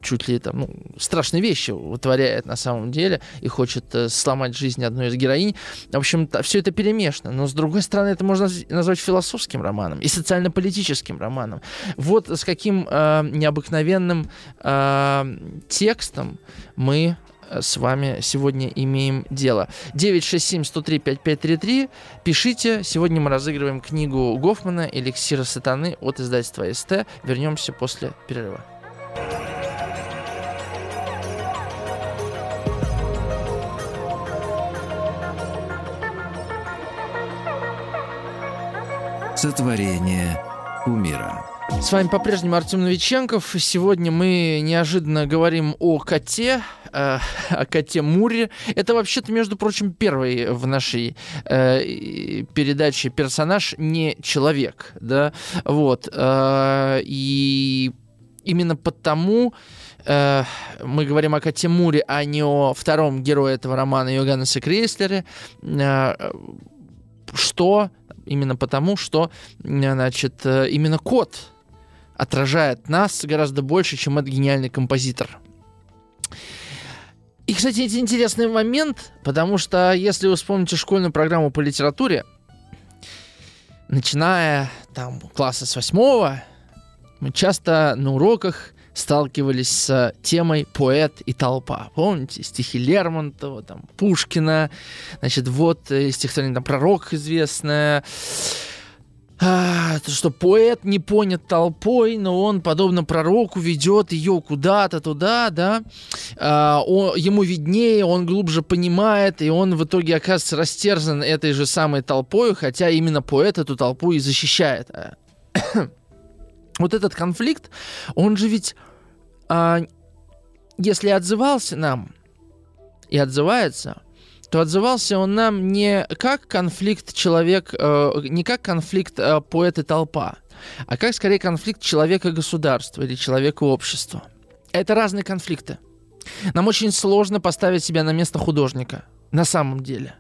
чуть ли там ну, страшные вещи вытворяет на самом деле и хочет э, сломать жизнь одной из героинь. В общем, все это перемешано. Но с другой стороны, это можно назвать философским романом и социально-политическим романом. Вот с каким э, необыкновенным э, текстом мы с вами сегодня имеем дело. 967-103-5533. Пишите. Сегодня мы разыгрываем книгу Гофмана «Эликсира сатаны» от издательства СТ. Вернемся после перерыва. Сотворение умира. С вами по-прежнему Артем Новиченков. Сегодня мы неожиданно говорим о коте, э, о коте Муре. Это вообще-то, между прочим, первый в нашей э, передаче персонаж не человек, да, вот. Э, и именно потому э, мы говорим о коте Муре, а не о втором герое этого романа Йоганнесе Крейслере, э, что именно потому, что значит, э, именно кот отражает нас гораздо больше, чем этот гениальный композитор. И, кстати, это интересный момент, потому что если вы вспомните школьную программу по литературе, начиная там класса с восьмого, мы часто на уроках сталкивались с темой поэт и толпа. Помните, стихи Лермонтова, там, Пушкина, значит, вот э, стихотворение там «Пророк» известное, а, что поэт не понят толпой, но он, подобно пророку, ведет ее куда-то туда, да, а, он, ему виднее, он глубже понимает, и он в итоге оказывается растерзан этой же самой толпой, хотя именно поэт эту толпу и защищает. вот этот конфликт, он же ведь, а, если отзывался нам и отзывается, то отзывался он нам не как конфликт человек, э, не как конфликт э, поэт и толпа, а как скорее конфликт человека и государства или человека и общества. Это разные конфликты. Нам очень сложно поставить себя на место художника, на самом деле.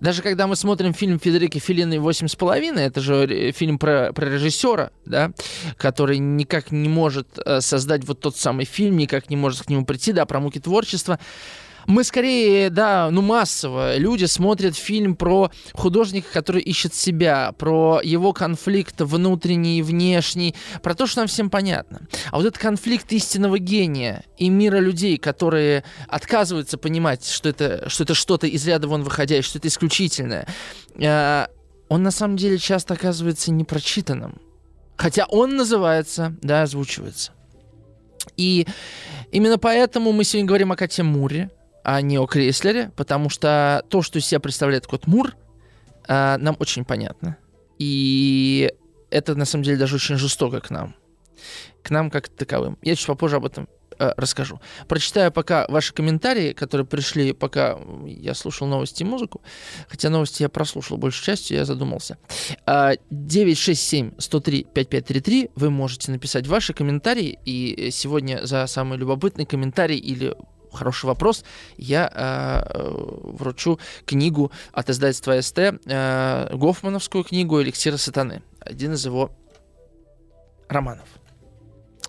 Даже когда мы смотрим фильм Федерики Филины «Восемь с половиной», это же фильм про, про режиссера, да, который никак не может э, создать вот тот самый фильм, никак не может к нему прийти, да, про муки творчества, мы скорее, да, ну массово, люди смотрят фильм про художника, который ищет себя, про его конфликт внутренний и внешний, про то, что нам всем понятно. А вот этот конфликт истинного гения и мира людей, которые отказываются понимать, что это, что это что-то из ряда вон выходящее, что это исключительное, э, он на самом деле часто оказывается непрочитанным. Хотя он называется, да, озвучивается. И именно поэтому мы сегодня говорим о Кате Муре, а не о Крейслере, потому что то, что из себя представляет кот Мур, э, нам очень понятно. И это, на самом деле, даже очень жестоко к нам. К нам как таковым. Я чуть попозже об этом э, расскажу. Прочитаю пока ваши комментарии, которые пришли, пока я слушал новости и музыку. Хотя новости я прослушал большей частью, я задумался. 967-103-5533. А, Вы можете написать ваши комментарии. И сегодня за самый любопытный комментарий или хороший вопрос. Я э, вручу книгу от издательства СТ, э, Гофмановскую книгу «Эликсира сатаны». Один из его романов.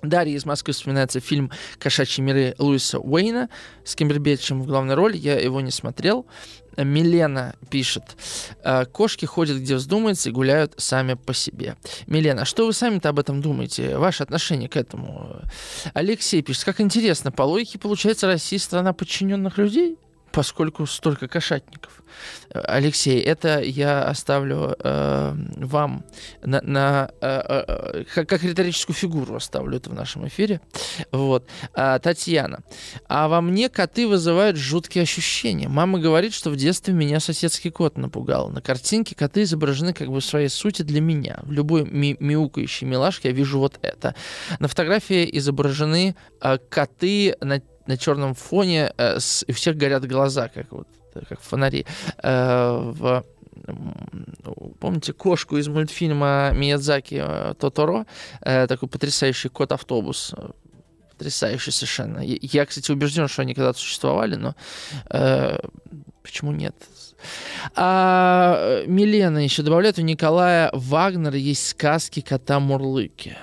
Дарья из Москвы вспоминается фильм «Кошачьи миры» Луиса Уэйна с Кимбербэтчем в главной роли. Я его не смотрел. Милена пишет. «Э, Кошки ходят где вздумается и гуляют сами по себе. Милена, а что вы сами-то об этом думаете? Ваше отношение к этому? Алексей пишет. Как интересно, по логике получается Россия страна подчиненных людей? Поскольку столько кошатников. Алексей, это я оставлю э, вам на, на э, э, как, как риторическую фигуру оставлю это в нашем эфире. Вот. А, Татьяна. А во мне коты вызывают жуткие ощущения. Мама говорит, что в детстве меня соседский кот напугал. На картинке коты изображены как бы в своей сути для меня. В любой ми мяукающей милашке я вижу вот это. На фотографии изображены э, коты на на черном фоне, э, с, и у всех горят глаза, как вот как фонари. Э, в, помните кошку из мультфильма Миядзаки э, Тоторо? Э, такой потрясающий кот-автобус. Потрясающий совершенно. Я, кстати, убежден, что они когда-то существовали, но э, почему нет? А Милена еще добавляет, у Николая Вагнера есть сказки кота Мурлыки.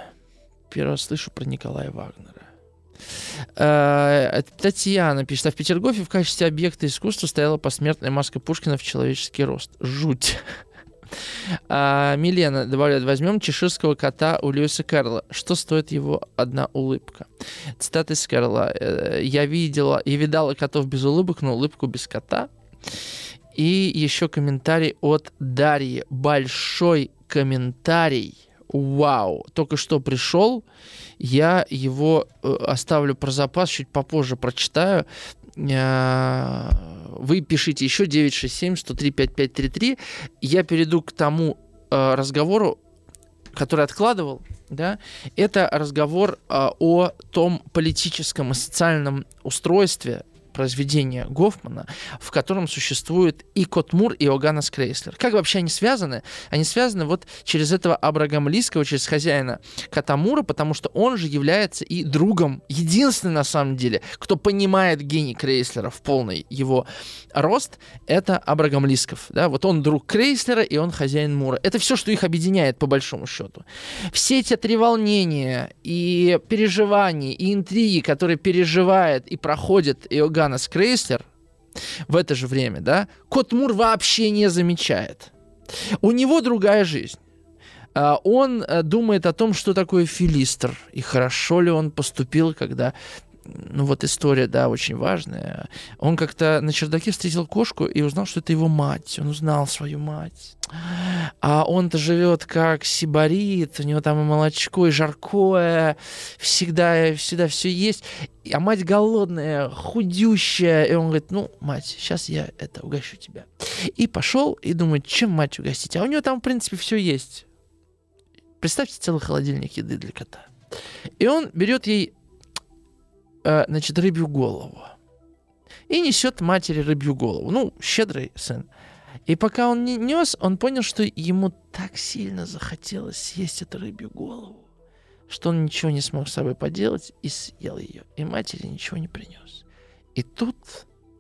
Первый раз слышу про Николая Вагнера. Э, Татьяна пишет, а в Петергофе в качестве объекта искусства стояла посмертная маска Пушкина в человеческий рост. Жуть. А, Милена добавляет, возьмем чеширского кота у Льюиса Карла. Что стоит его одна улыбка? Цитата из Карла. «Э, Я видела и видала котов без улыбок, но улыбку без кота. И еще комментарий от Дарьи. Большой комментарий. Вау, только что пришел. Я его э, оставлю про запас, чуть попозже прочитаю. Э, Вы пишите еще 967-103-5533. Я перейду к тому э, разговору, который откладывал. Да? Это разговор о том политическом и социальном устройстве произведения Гофмана, в котором существует и Кот Мур, и Оганес Крейслер. Как вообще они связаны? Они связаны вот через этого Абрагама Лиского, через хозяина Кота Мура, потому что он же является и другом, единственный на самом деле, кто понимает гений Крейслера в полный его рост, это Абрагам Лисков. Да? Вот он друг Крейслера, и он хозяин Мура. Это все, что их объединяет, по большому счету. Все эти треволнения и переживания, и интриги, которые переживает и проходит Иоганн Ганнес Крейслер в это же время, да, Кот Мур вообще не замечает. У него другая жизнь. А, он э, думает о том, что такое филистр, и хорошо ли он поступил, когда ну вот история, да, очень важная. Он как-то на чердаке встретил кошку и узнал, что это его мать. Он узнал свою мать. А он-то живет как сибарит, у него там и молочко, и жаркое, всегда, всегда все есть. А мать голодная, худющая. И он говорит, ну, мать, сейчас я это угощу тебя. И пошел и думает, чем мать угостить. А у него там, в принципе, все есть. Представьте целый холодильник еды для кота. И он берет ей Э, значит, рыбью голову. И несет матери рыбью голову. Ну, щедрый сын. И пока он не нес, он понял, что ему так сильно захотелось съесть эту рыбью голову, что он ничего не смог с собой поделать и съел ее. И матери ничего не принес. И тут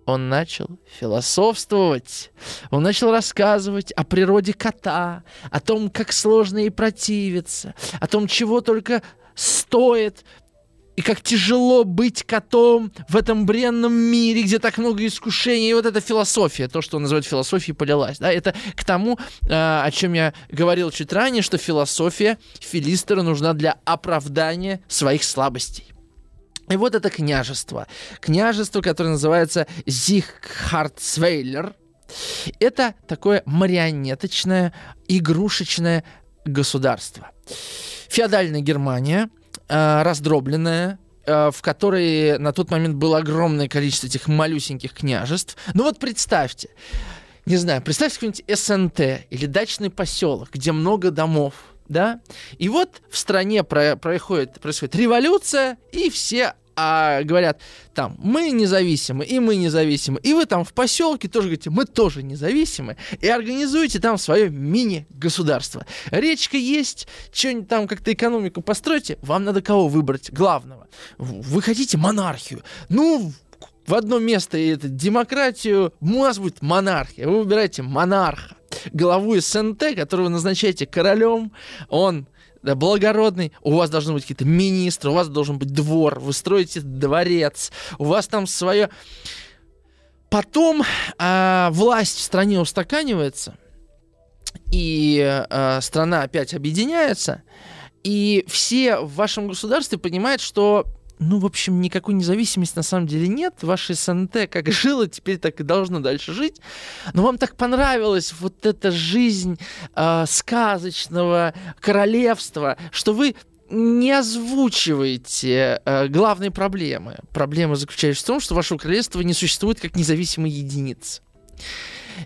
он начал философствовать. Он начал рассказывать о природе кота, о том, как сложно ей противиться, о том, чего только стоит и как тяжело быть котом в этом бренном мире, где так много искушений. И вот эта философия, то, что он называет философией, полилась. Да? Это к тому, а, о чем я говорил чуть ранее, что философия Филистера нужна для оправдания своих слабостей. И вот это княжество. Княжество, которое называется Зиххартсвейлер. Это такое марионеточное, игрушечное государство. Феодальная Германия – э, раздробленная, э, в которой на тот момент было огромное количество этих малюсеньких княжеств. Ну вот представьте, не знаю, представьте какой-нибудь СНТ или дачный поселок, где много домов, да? И вот в стране про происходит, происходит революция, и все а говорят, там, мы независимы, и мы независимы, и вы там в поселке тоже говорите, мы тоже независимы, и организуете там свое мини-государство. Речка есть, что-нибудь там как-то экономику постройте, вам надо кого выбрать? Главного. Вы хотите монархию? Ну, в одно место это демократию, у вас будет монархия. Вы выбираете монарха, главу СНТ, которого назначаете королем, он да, благородный, у вас должны быть какие-то министры, у вас должен быть двор, вы строите дворец, у вас там свое... Потом э, власть в стране устаканивается, и э, страна опять объединяется, и все в вашем государстве понимают, что ну, в общем, никакой независимости на самом деле нет. Ваше СНТ как жило, теперь так и должно дальше жить. Но вам так понравилась вот эта жизнь э, сказочного королевства, что вы не озвучиваете э, главные проблемы. Проблема заключается в том, что ваше королевство не существует как независимая единица.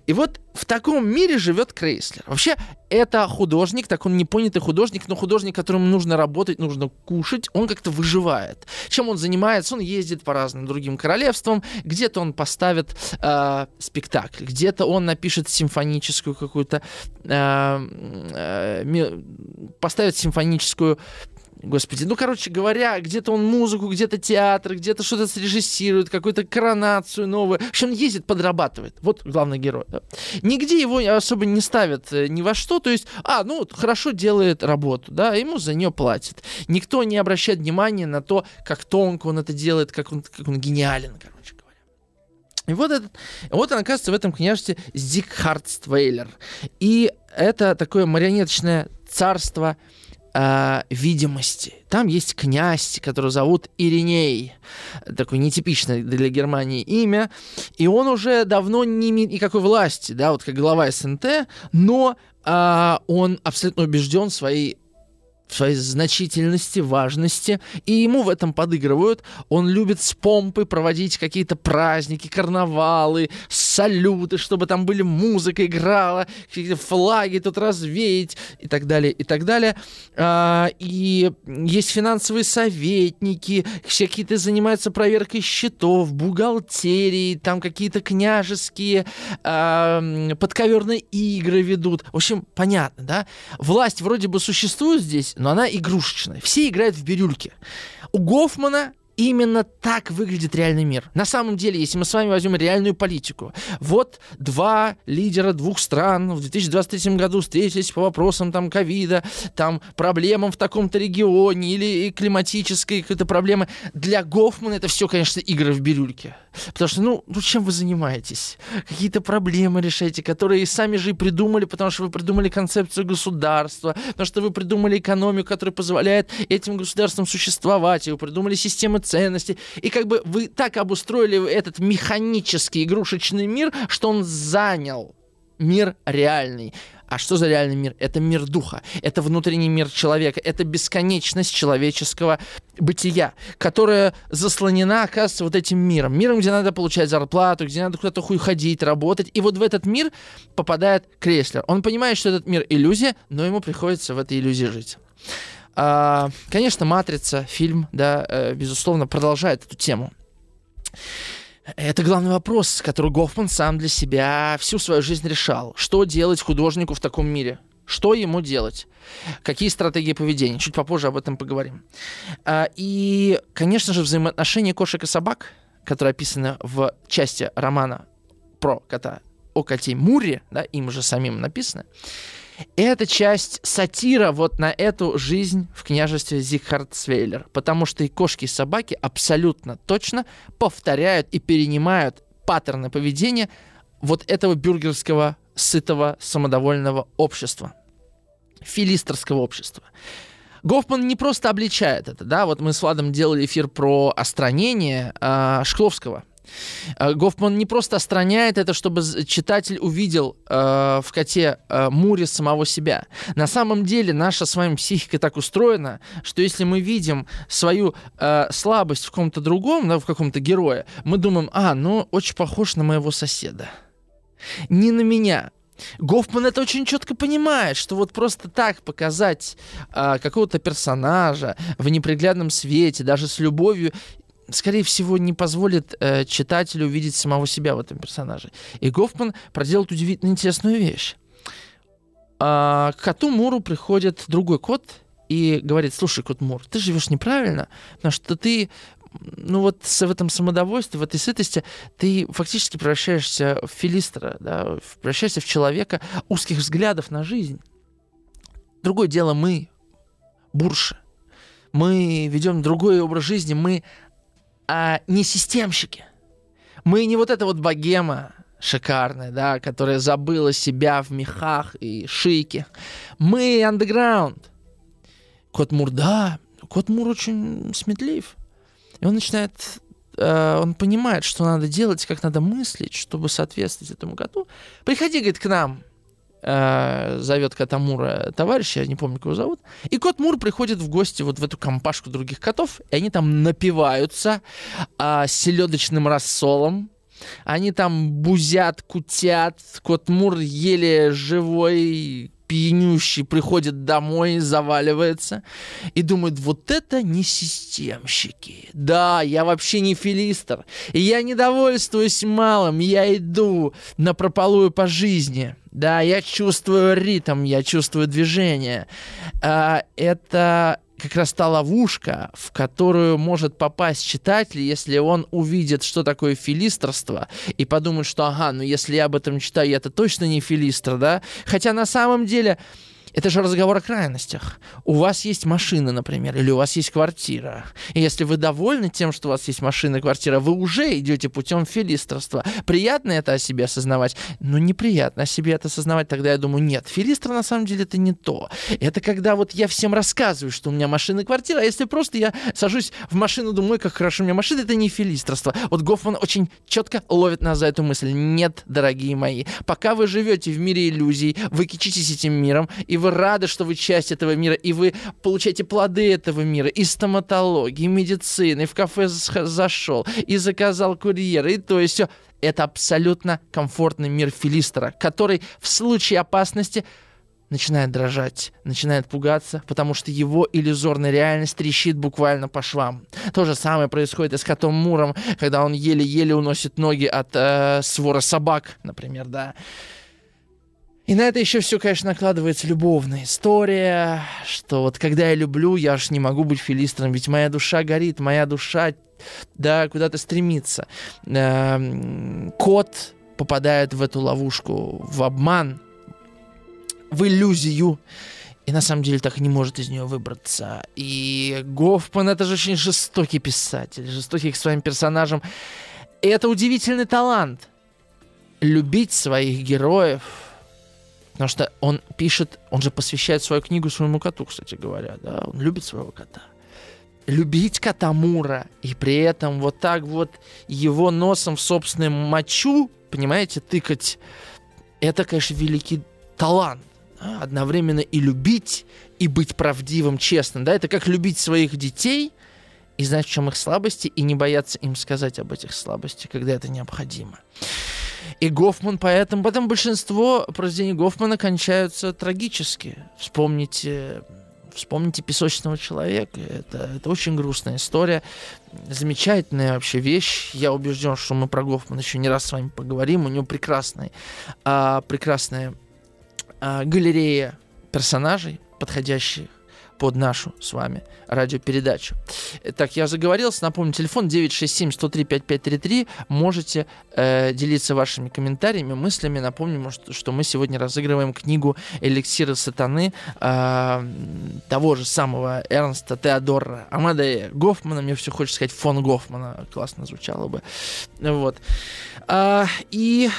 И вот в таком мире живет Крейслер. Вообще, это художник, так он непонятый художник, но художник, которому нужно работать, нужно кушать, он как-то выживает. Чем он занимается? Он ездит по разным другим королевствам, где-то он поставит э, спектакль, где-то он напишет симфоническую какую-то, э, э, поставит симфоническую Господи, ну, короче говоря, где-то он музыку, где-то театр, где-то что-то срежиссирует, какую-то коронацию новую. В общем, ездит, подрабатывает. Вот главный герой. Да. Нигде его особо не ставят э, ни во что. То есть, а, ну, хорошо делает работу, да, ему за нее платят. Никто не обращает внимания на то, как тонко он это делает, как он, как он гениален, короче говоря. И вот, этот, вот он оказывается в этом княжестве Зигхардствейлер. И это такое марионеточное царство э, видимости. Там есть князь, которого зовут Ириней. Такое нетипичное для Германии имя. И он уже давно не имеет никакой власти, да, вот как глава СНТ, но э, он абсолютно убежден в своей своей значительности, важности, и ему в этом подыгрывают. Он любит с помпой проводить какие-то праздники, карнавалы, салюты, чтобы там были музыка играла, какие-то флаги тут развеять и так далее, и так далее. А, и есть финансовые советники, все какие-то занимаются проверкой счетов, бухгалтерии, там какие-то княжеские а, подковерные игры ведут. В общем, понятно, да? Власть вроде бы существует здесь, но она игрушечная. Все играют в бирюльки. У Гофмана Именно так выглядит реальный мир. На самом деле, если мы с вами возьмем реальную политику, вот два лидера двух стран в 2023 году встретились по вопросам там ковида, там проблемам в таком-то регионе или климатической какой-то проблемы. Для Гофмана это все, конечно, игры в бирюльке. Потому что, ну, ну чем вы занимаетесь? Какие-то проблемы решаете, которые сами же и придумали, потому что вы придумали концепцию государства, потому что вы придумали экономику, которая позволяет этим государствам существовать, и вы придумали системы ценностей. И как бы вы так обустроили этот механический игрушечный мир, что он занял мир реальный. А что за реальный мир? Это мир духа, это внутренний мир человека, это бесконечность человеческого бытия, которая заслонена, оказывается, вот этим миром. Миром, где надо получать зарплату, где надо куда-то хуй ходить, работать. И вот в этот мир попадает Креслер. Он понимает, что этот мир иллюзия, но ему приходится в этой иллюзии жить. А, конечно, «Матрица», фильм, да, э, безусловно, продолжает эту тему. Это главный вопрос, который Гофман сам для себя всю свою жизнь решал. Что делать художнику в таком мире? Что ему делать? Какие стратегии поведения? Чуть попозже об этом поговорим. А, и, конечно же, взаимоотношения кошек и собак, которые описаны в части романа про кота о коте Муре, да, им же самим написано, это часть сатира вот на эту жизнь в княжестве Зигхардсвейлер, потому что и кошки, и собаки абсолютно точно повторяют и перенимают паттерны поведения вот этого бюргерского, сытого, самодовольного общества, филистерского общества. Гофман не просто обличает это, да, вот мы с Владом делали эфир про остранение э, Шкловского, Гофман не просто остраняет это, чтобы читатель увидел э, в коте э, Муре самого себя. На самом деле наша с вами психика так устроена, что если мы видим свою э, слабость в ком-то другом, да, в каком-то герое, мы думаем, а, ну, очень похож на моего соседа. Не на меня. Гофман это очень четко понимает, что вот просто так показать э, какого-то персонажа в неприглядном свете, даже с любовью, скорее всего, не позволит э, читателю увидеть самого себя в этом персонаже. И Гофман проделает удивительно интересную вещь. А, к коту Муру приходит другой кот и говорит, слушай, кот Мур, ты живешь неправильно, потому что ты ну вот в этом самодовольстве, в этой сытости ты фактически превращаешься в филистра, да, превращаешься в человека узких взглядов на жизнь. Другое дело мы, бурши. Мы ведем другой образ жизни, мы а не системщики. Мы не вот эта вот богема шикарная, да, которая забыла себя в мехах и шейке. Мы андеграунд. Кот Мур, да, Кот Мур очень сметлив. И он начинает, э, он понимает, что надо делать, как надо мыслить, чтобы соответствовать этому коту. Приходи, говорит, к нам э, зовет кота Мура товарища, я не помню, как его зовут, и кот Мур приходит в гости вот в эту компашку других котов, и они там напиваются э, селедочным рассолом, они там бузят, кутят, кот Мур еле живой, пьянющий приходит домой, заваливается и думает, вот это не системщики. Да, я вообще не филистр. И я не довольствуюсь малым, я иду на прополую по жизни. Да, я чувствую ритм, я чувствую движение. А, это как раз та ловушка, в которую может попасть читатель, если он увидит, что такое филистрство, и подумает, что ага, ну если я об этом читаю, это точно не филистр, да? Хотя на самом деле Это же разговор о крайностях. У вас есть машина, например, или у вас есть квартира. И если вы довольны тем, что у вас есть машина квартира, вы уже идете путем филистрства. Приятно это о себе осознавать? Ну, неприятно о себе это осознавать. Тогда я думаю, нет, филистр на самом деле это не то. Это когда вот я всем рассказываю, что у меня машина и квартира, а если просто я сажусь в машину, думаю, как хорошо у меня машина, это не филистрство. Вот Гофман очень четко ловит нас за эту мысль. Нет, дорогие мои, пока вы живете в мире иллюзий, вы кичитесь этим миром, и вы рады, что вы часть этого мира, и вы получаете плоды этого мира, и стоматологии, и медицины, и в кафе зашел, и заказал курьера, и то есть все. Это абсолютно комфортный мир Филистера, который в случае опасности начинает дрожать, начинает пугаться, потому что его иллюзорная реальность трещит буквально по швам. То же самое происходит и с котом Муром, когда он еле-еле уносит ноги от э, свора собак, например, да. И на это еще все, конечно, накладывается любовная история, что вот когда я люблю, я аж не могу быть филистром, ведь моя душа горит, моя душа, да, куда-то стремится. Эм, кот попадает в эту ловушку, в обман, в иллюзию, и на самом деле так и не может из нее выбраться. И Гофман это же очень жестокий писатель, жестокий к своим персонажам. И это удивительный талант. Любить своих героев — Потому что он пишет, он же посвящает свою книгу своему коту, кстати говоря, да, он любит своего кота. Любить кота Мура и при этом вот так вот его носом в собственную мочу, понимаете, тыкать, это, конечно, великий талант. Да? Одновременно и любить, и быть правдивым, честным. Да? Это как любить своих детей и знать, в чем их слабости, и не бояться им сказать об этих слабостях, когда это необходимо. И Гофман поэтому... Потом большинство произведений Гофмана кончаются трагически. Вспомните Вспомните «Песочного человека». Это, это очень грустная история. Замечательная вообще вещь. Я убежден, что мы про Гофмана еще не раз с вами поговорим. У него прекрасная, а, прекрасная а, галерея персонажей, подходящих под нашу с вами радиопередачу. Так, я заговорился. Напомню, телефон 967-103-5533. Можете э, делиться вашими комментариями, мыслями. Напомним, что, что мы сегодня разыгрываем книгу «Эликсиры сатаны» э, того же самого Эрнста Теодора Амадея Гофмана. Мне все хочется сказать фон Гофмана. Классно звучало бы. Вот. А, и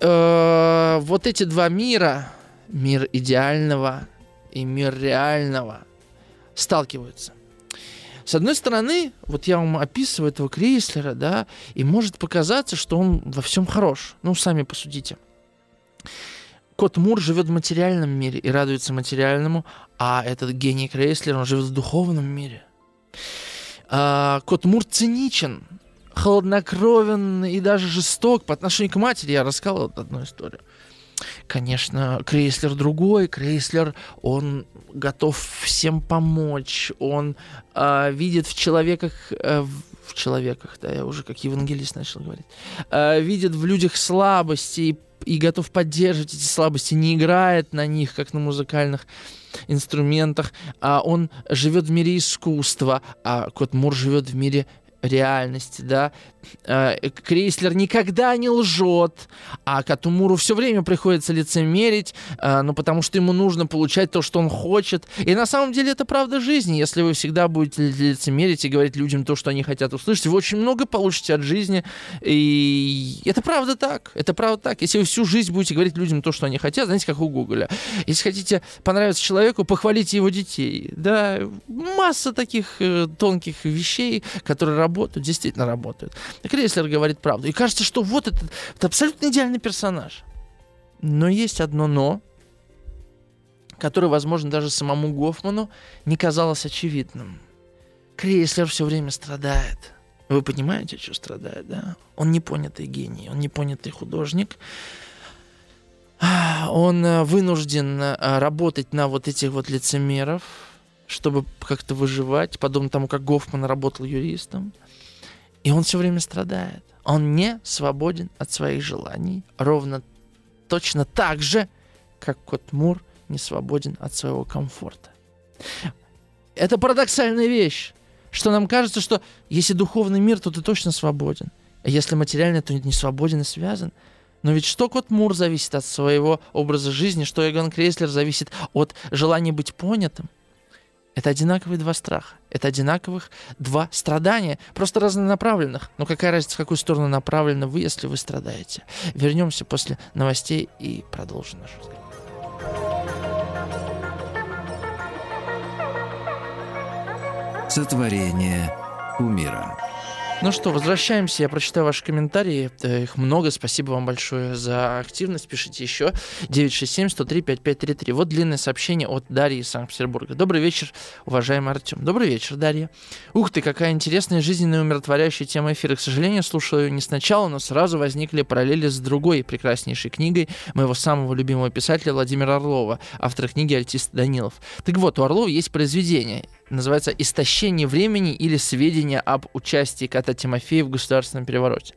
э, вот эти два мира, мир идеального и мир реального сталкиваются. С одной стороны, вот я вам описываю этого Крейслера, да, и может показаться, что он во всем хорош. Ну, сами посудите. Кот Мур живет в материальном мире и радуется материальному, а этот гений Крейслер, он живет в духовном мире. А, Кот Мур циничен, холоднокровен и даже жесток по отношению к матери. Я рассказал одну историю. Конечно, Крейслер другой. Крейслер, он готов всем помочь. Он э, видит в человеках... Э, в человеках, да, я уже как евангелист начал говорить. Э, видит в людях слабости и, и готов поддерживать эти слабости. Не играет на них, как на музыкальных инструментах. А он живет в мире искусства, а Кот Мур живет в мире реальности, да. Э, Крейслер никогда не лжет, а Катумуру все время приходится лицемерить, э, ну, потому что ему нужно получать то, что он хочет. И на самом деле это правда жизни. Если вы всегда будете лицемерить и говорить людям то, что они хотят услышать, вы очень много получите от жизни. И это правда так. Это правда так. Если вы всю жизнь будете говорить людям то, что они хотят, знаете, как у Гугля. Если хотите понравиться человеку, похвалите его детей. Да, масса таких э, тонких вещей, которые работают, действительно работают. Крейслер говорит правду. И кажется, что вот это, это абсолютно идеальный персонаж. Но есть одно но, которое, возможно, даже самому Гофману не казалось очевидным. Крейслер все время страдает. Вы понимаете, что страдает, да? Он непонятый гений, он непонятый художник. Он э, вынужден э, работать на вот этих вот лицемеров, чтобы как-то выживать, подобно тому, как Гофман работал юристом. И он все время страдает. Он не свободен от своих желаний, ровно точно так же, как кот Мур не свободен от своего комфорта. Это парадоксальная вещь, что нам кажется, что если духовный мир, то ты точно свободен. А если материальный, то не свободен и связан. Но ведь что кот Мур зависит от своего образа жизни, что Эгон Крейслер зависит от желания быть понятым. Это одинаковые два страха. Это одинаковых два страдания, просто разнонаправленных. Но какая разница, в какую сторону направлены вы, если вы страдаете? Вернемся после новостей и продолжим наш разговор. Сотворение умира. Ну что, возвращаемся. Я прочитаю ваши комментарии. Э, их много. Спасибо вам большое за активность. Пишите еще. 967-103-5533. Вот длинное сообщение от Дарьи из Санкт-Петербурга. Добрый вечер, уважаемый Артем. Добрый вечер, Дарья. Ух ты, какая интересная жизненная умиротворяющая тема эфира. К сожалению, слушаю ее не сначала, но сразу возникли параллели с другой прекраснейшей книгой моего самого любимого писателя Владимира Орлова, автора книги «Альтист Данилов». Так вот, у Орлова есть произведение называется «Истощение времени или сведения об участии кота Тимофея в государственном перевороте».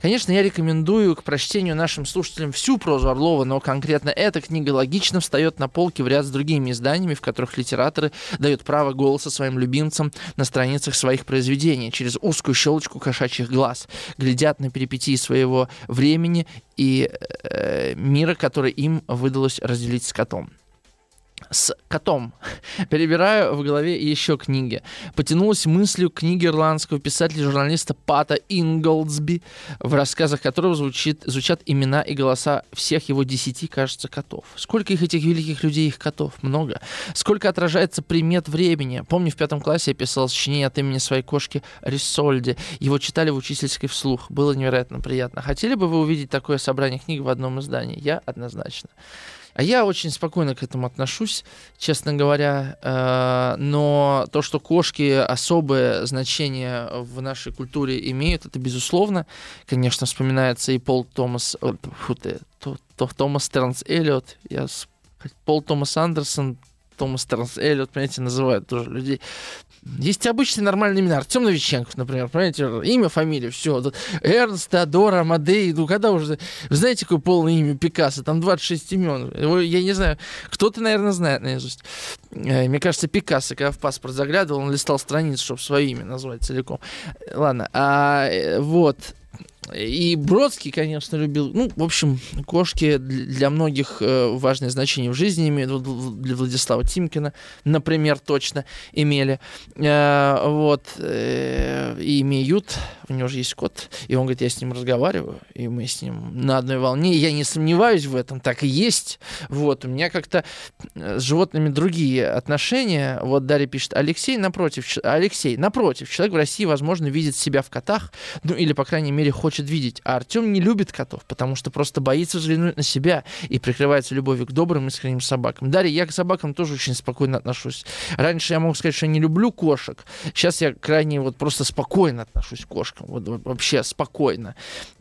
Конечно, я рекомендую к прочтению нашим слушателям всю прозу Орлова, но конкретно эта книга логично встает на полке в ряд с другими изданиями, в которых литераторы дают право голоса своим любимцам на страницах своих произведений через узкую щелочку кошачьих глаз, глядят на перипетии своего времени и э, мира, который им выдалось разделить с котом с котом. Перебираю в голове еще книги. Потянулась мыслью книги ирландского писателя-журналиста Пата Инголдсби, в рассказах которого звучит, звучат имена и голоса всех его десяти, кажется, котов. Сколько их, этих великих людей, их котов? Много. Сколько отражается примет времени? Помню, в пятом классе я писал сочинение от имени своей кошки Рисольди. Его читали в учительской вслух. Было невероятно приятно. Хотели бы вы увидеть такое собрание книг в одном издании? Я однозначно. А я очень спокойно к этому отношусь, честно говоря. Э, но то, что кошки особое значение в нашей культуре имеют, это безусловно. Конечно, вспоминается и Пол Томас... Фу ты, то, то, Томас Тернс Эллиот. Я Пол Томас Андерсон, Томас Тернс Эллиот, понимаете, называют тоже людей. Есть обычные нормальные имена. Артем Новиченков, например, понимаете, имя, фамилия, все. Эрнст, Теодора, Амадей, ну когда уже... Вы знаете, какое полное имя Пикассо? Там 26 имен. Я не знаю, кто-то, наверное, знает наизусть. Э, мне кажется, Пикассо, когда в паспорт заглядывал, он листал страницу, чтобы свое имя назвать целиком. Ладно, а э, вот... И Бродский, конечно, любил. Ну, в общем, кошки для многих э, важное значение в жизни имеют. Для Владислава Тимкина, например, точно имели. Э, вот. Э, и имеют. У него же есть кот. И он говорит, я с ним разговариваю. И мы с ним на одной волне. Я не сомневаюсь в этом. Так и есть. Вот. У меня как-то с животными другие отношения. Вот Дарья пишет, Алексей, напротив, Алексей, напротив, человек в России, возможно, видит себя в котах. Ну, или, по крайней мере, хочет хочет видеть. А Артем не любит котов, потому что просто боится взглянуть на себя и прикрывается любовью к добрым искренним собакам. Дарья, я к собакам тоже очень спокойно отношусь. Раньше я мог сказать, что я не люблю кошек. Сейчас я крайне вот просто спокойно отношусь к кошкам. Вот вообще спокойно.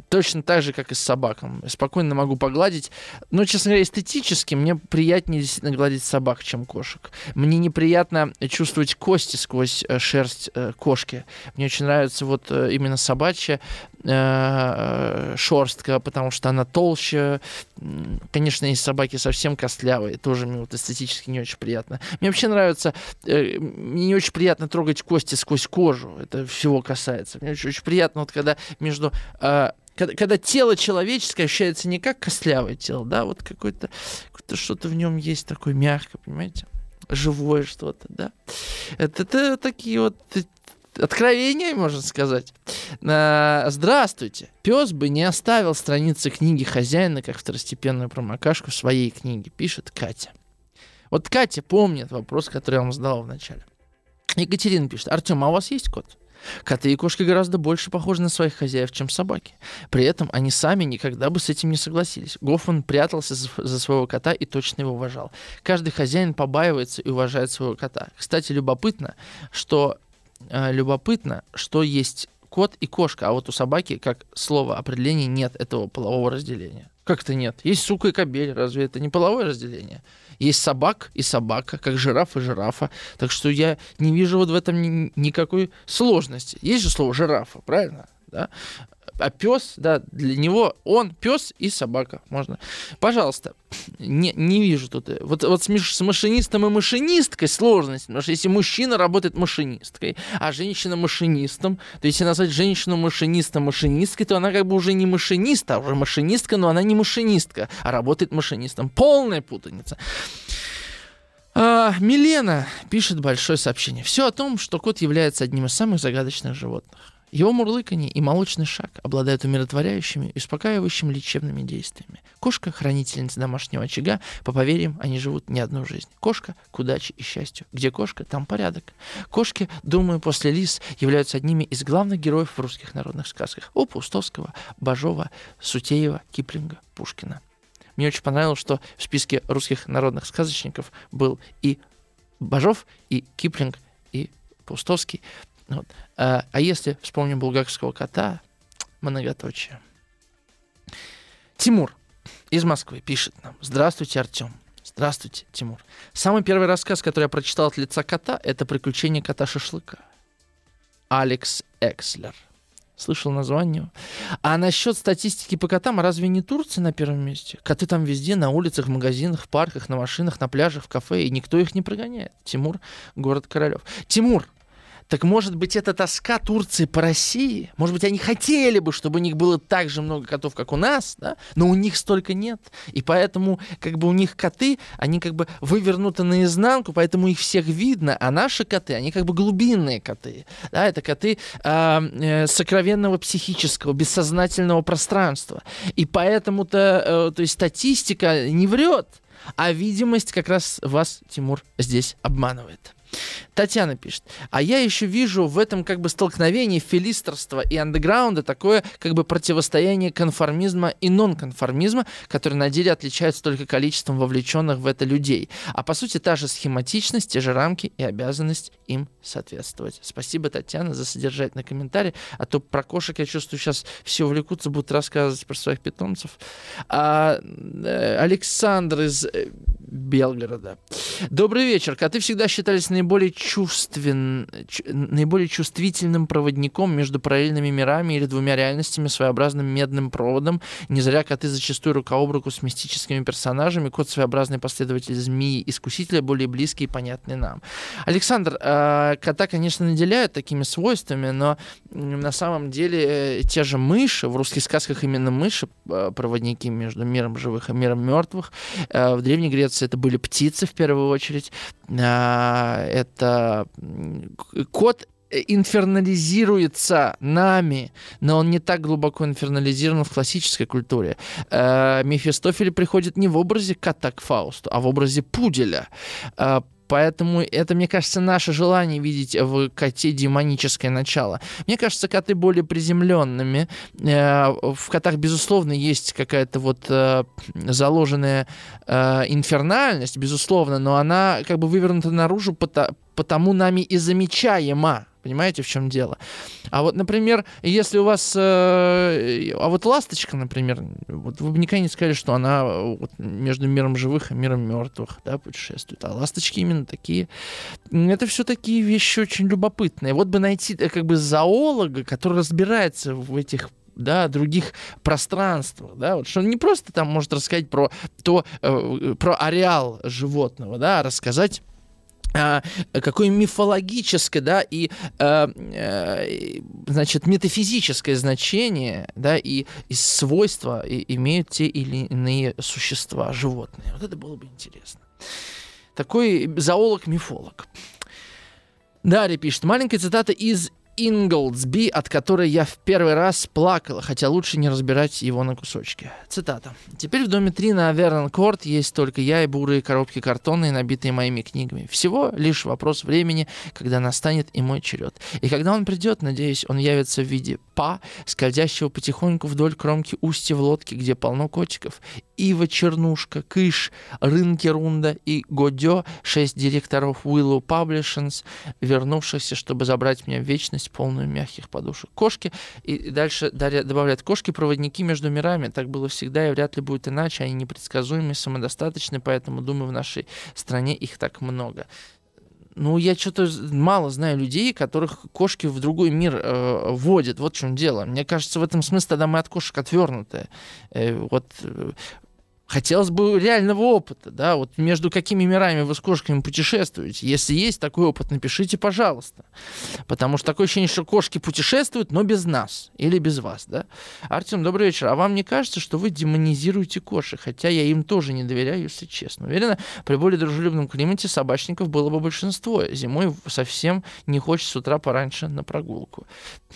Точно так же, как и с собакам. Спокойно могу погладить. Но, честно говоря, эстетически мне приятнее действительно гладить собак, чем кошек. Мне неприятно чувствовать кости сквозь э, шерсть э, кошки. Мне очень нравится вот э, именно собачья шерстка, потому что она толще. Конечно, есть собаки совсем костлявые, тоже мне вот эстетически не очень приятно. Мне вообще нравится, э, мне не очень приятно трогать кости сквозь кожу, это всего касается. Мне очень, очень приятно, вот когда между э, когда, когда тело человеческое ощущается не как костлявое тело, да, вот какое-то какое что-то в нем есть такое мягкое, понимаете? живое что-то, да. Это, это такие вот откровение, можно сказать. Здравствуйте. Пес бы не оставил страницы книги хозяина как второстепенную промокашку своей книге, пишет Катя. Вот Катя помнит вопрос, который я вам задал в начале. Екатерина пишет, Артем, а у вас есть кот? Коты и кошки гораздо больше похожи на своих хозяев, чем собаки. При этом они сами никогда бы с этим не согласились. Гофман прятался за своего кота и точно его уважал. Каждый хозяин побаивается и уважает своего кота. Кстати, любопытно, что э, любопытно, что есть кот и кошка, а вот у собаки, как слово определение, нет этого полового разделения. Как это нет? Есть сука и кобель, разве это не половое разделение? Есть собак и собака, как жираф и жирафа. Так что я не вижу вот в этом ни- никакой сложности. Есть же слово жирафа, правильно? да, а пес, да, для него он пес и собака. Можно. Пожалуйста, не, не вижу тут. э, Вот, вот с, с машинистом и машинисткой сложность. Потому что если мужчина работает машинисткой, а женщина машинистом, то если назвать женщину машинистом машинисткой, то она как бы уже не машинист, а уже машинистка, но она не машинистка, а работает машинистом. Полная путаница. А, Милена пишет большое сообщение. Все о том, что кот является одним из самых загадочных животных. Его мурлыканье и молочный шаг обладают умиротворяющими и успокаивающими лечебными действиями. Кошка – хранительница домашнего очага. По поверьям, они живут не одну жизнь. Кошка – к удаче и счастью. Где кошка, там порядок. Кошки, думаю, после лис являются одними из главных героев в русских народных сказках. У Паустовского, Бажова, Сутеева, Киплинга, Пушкина. Мне очень понравилось, что в списке русских народных сказочников был и Бажов, и Киплинг, и Паустовский. Вот. А, а если вспомним булгарского кота, многоточие. Тимур из Москвы пишет нам. Здравствуйте, Артем. Здравствуйте, Тимур. Самый первый рассказ, который я прочитал от лица кота, это «Приключения кота-шашлыка». Алекс Экслер. Слышал название. А насчет статистики по котам, разве не Турция на первом месте? Коты там везде, на улицах, в магазинах, в парках, на машинах, на пляжах, в кафе, и никто их не прогоняет. Тимур, город Королев. Тимур, так может быть это тоска Турции по России? Может быть они хотели бы, чтобы у них было так же много котов, как у нас, да? но у них столько нет. И поэтому как бы у них коты, они как бы вывернуты наизнанку, поэтому их всех видно, а наши коты, они как бы глубинные коты. Да? Это коты а, э, сокровенного психического, бессознательного пространства. И поэтому-то, э, то есть статистика не врет, а видимость как раз вас, Тимур, здесь обманывает. Татьяна пишет. А я еще вижу в этом как бы столкновении филистерства и андеграунда такое как бы противостояние конформизма и нонконформизма, которые на деле отличаются только количеством вовлеченных в это людей. А по сути та же схематичность, те же рамки и обязанность им соответствовать. Спасибо, Татьяна, за содержательный комментарий. А то про кошек, я чувствую, сейчас все увлекутся, будут рассказывать про своих питомцев. А, э, Александр из э, Белгорода. Добрый вечер. Коты всегда считались наиболее чувствен... ч- наиболее чувствительным проводником между параллельными мирами или двумя реальностями, своеобразным медным проводом. Не зря коты зачастую рука об руку с мистическими персонажами. Кот своеобразный последователь змеи-искусителя, более близкий и понятный нам. Александр, э, кота, конечно, наделяют такими свойствами, но на самом деле э, те же мыши, в русских сказках именно мыши, э, проводники между миром живых и миром мертвых. Э, В Древней Греции это были птицы в первую очередь. Это м, к- кот э, инфернализируется нами, но он не так глубоко инфернализирован в классической культуре. Э, Мефистофель приходит не в образе кота к Фаусту, а в образе пуделя. Э, Поэтому это, мне кажется, наше желание видеть в коте демоническое начало. Мне кажется, коты более приземленными. Э, В котах, безусловно, есть какая-то вот э, заложенная э, инфернальность, безусловно, но она как бы вывернута наружу, потому нами и замечаема. Понимаете, в чем дело? А вот, например, если у вас... э, а вот ласточка, например, вот вы бы никогда не сказали, что она э, вот между миром живых и миром мертвых да, путешествует. А ласточки именно такие. Это все такие вещи очень любопытные. Вот бы найти э, как бы зоолога, который разбирается в этих да, других пространствах, да, вот что он не просто там может рассказать про то, э, про ареал животного, да, а рассказать какое мифологическое, да, и, э, э, значит, метафизическое значение, да, и, и свойства имеют те или иные существа, животные. Вот это было бы интересно. Такой зоолог-мифолог. Дарья пишет. Маленькая цитата из Инглсби, от которой я в первый раз плакала, хотя лучше не разбирать его на кусочки. Цитата. «Теперь в доме 3 на Вернкорт есть только я и бурые коробки картонные, набитые моими книгами. Всего лишь вопрос времени, когда настанет и мой черед. И когда он придет, надеюсь, он явится в виде па, скользящего потихоньку вдоль кромки устья в лодке, где полно котиков. Ива Чернушка, Кыш, Рынки Рунда и Годё, шесть директоров Willow Publishings, вернувшихся, чтобы забрать меня в вечность, полную мягких подушек. Кошки, и дальше Дарья добавляет, кошки-проводники между мирами, так было всегда и вряд ли будет иначе, они непредсказуемы, самодостаточны, поэтому, думаю, в нашей стране их так много. ну, я что-то мало знаю людей, которых кошки в другой мир э, вводят. Вот в чем дело. Мне кажется, в этом смысле тогда мы от кошек отвернутые. Э, вот э, Хотелось бы реального опыта, да, вот между какими мирами вы с кошками путешествуете. Если есть такой опыт, напишите, пожалуйста. Потому что такое ощущение, что кошки путешествуют, но без нас или без вас, да. Артем, добрый вечер. А вам не кажется, что вы демонизируете кошек? Хотя я им тоже не доверяю, если честно. Уверена, при более дружелюбном климате собачников было бы большинство. Зимой совсем не хочется с утра пораньше на прогулку.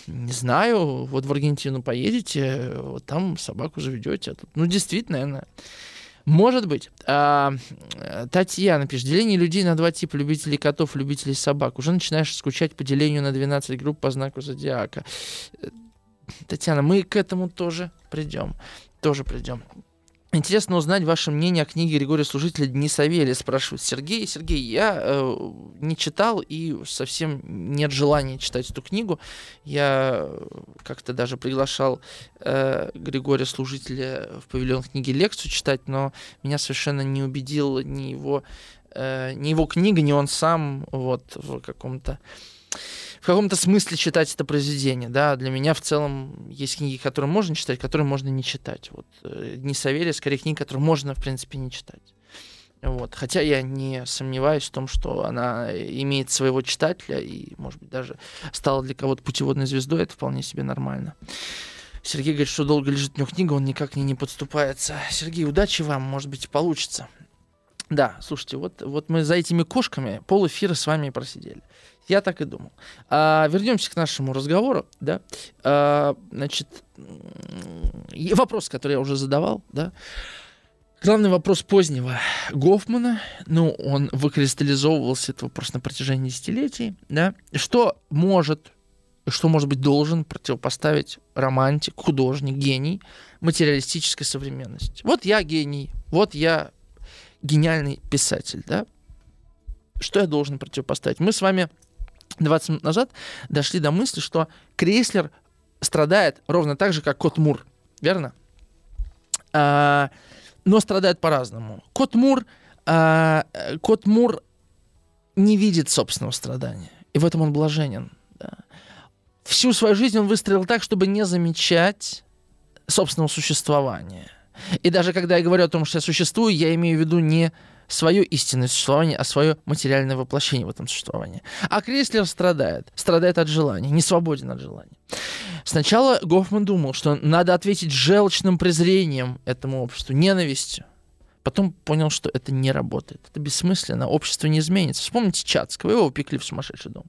Не знаю, вот в Аргентину поедете, вот там собаку заведете. А тут, ну, действительно, наверное, может быть. А, Татьяна пишет. Деление людей на два типа. Любителей котов, любителей собак. Уже начинаешь скучать по делению на 12 групп по знаку зодиака. Татьяна, мы к этому тоже придем. Тоже придем. Интересно узнать ваше мнение о книге Григория Служителя «Дни Савелия», спрашивает Сергей. Сергей, я э, не читал и совсем нет желания читать эту книгу. Я как-то даже приглашал э, Григория Служителя в павильон книги лекцию читать, но меня совершенно не убедил ни его, э, ни его книга, ни он сам вот в каком-то в каком-то смысле читать это произведение. Да? Для меня в целом есть книги, которые можно читать, которые можно не читать. Вот э, «Дни Савелия» скорее книги, которые можно, в принципе, не читать. Вот. Хотя я не сомневаюсь в том, что она имеет своего читателя и, может быть, даже стала для кого-то путеводной звездой, это вполне себе нормально. Сергей говорит, что долго лежит у него книга, он никак не, не подступается. Сергей, удачи вам, может быть, получится. Да, слушайте, вот, вот мы за этими кошками пол эфира с вами просидели. Я так и думал. А, вернемся к нашему разговору, да. А, значит, вопрос, который я уже задавал, да. Главный вопрос позднего Гофмана, ну, он выкристаллизовывался, этот вопрос на протяжении десятилетий, да. Что может, что, может быть, должен противопоставить романтик, художник, гений материалистической современности? Вот я гений, вот я гениальный писатель, да. Что я должен противопоставить? Мы с вами 20 минут назад дошли до мысли, что Крейслер страдает ровно так же, как Кот Мур. Верно? А, но страдает по-разному. Кот Мур, а, Кот Мур не видит собственного страдания. И в этом он блаженен. Да. Всю свою жизнь он выстроил так, чтобы не замечать собственного существования. И даже когда я говорю о том, что я существую, я имею в виду не свое истинное существование, а свое материальное воплощение в этом существовании. А Креслер страдает. Страдает от желания, не свободен от желания. Сначала Гофман думал, что надо ответить желчным презрением этому обществу, ненавистью. Потом понял, что это не работает. Это бессмысленно, общество не изменится. Вспомните Чацкого, его упекли в сумасшедший дом.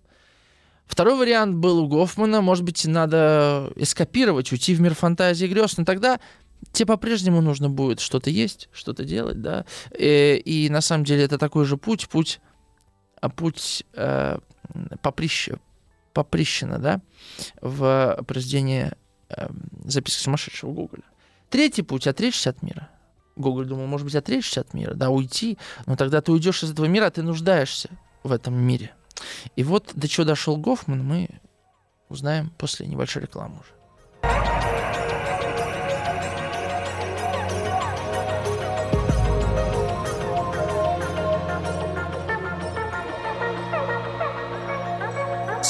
Второй вариант был у Гофмана, может быть, надо эскапировать, уйти в мир фантазии и грез, но тогда тебе по-прежнему нужно будет что-то есть, что-то делать, да. И, э, и на самом деле это такой же путь, путь, а путь э, поприще, поприщена, да, в произведении э, записки сумасшедшего Гоголя. Третий путь — отречься от мира. Гоголь думал, может быть, отречься от мира, да, уйти, но тогда ты уйдешь из этого мира, а ты нуждаешься в этом мире. И вот до чего дошел Гофман, мы узнаем после небольшой рекламы уже.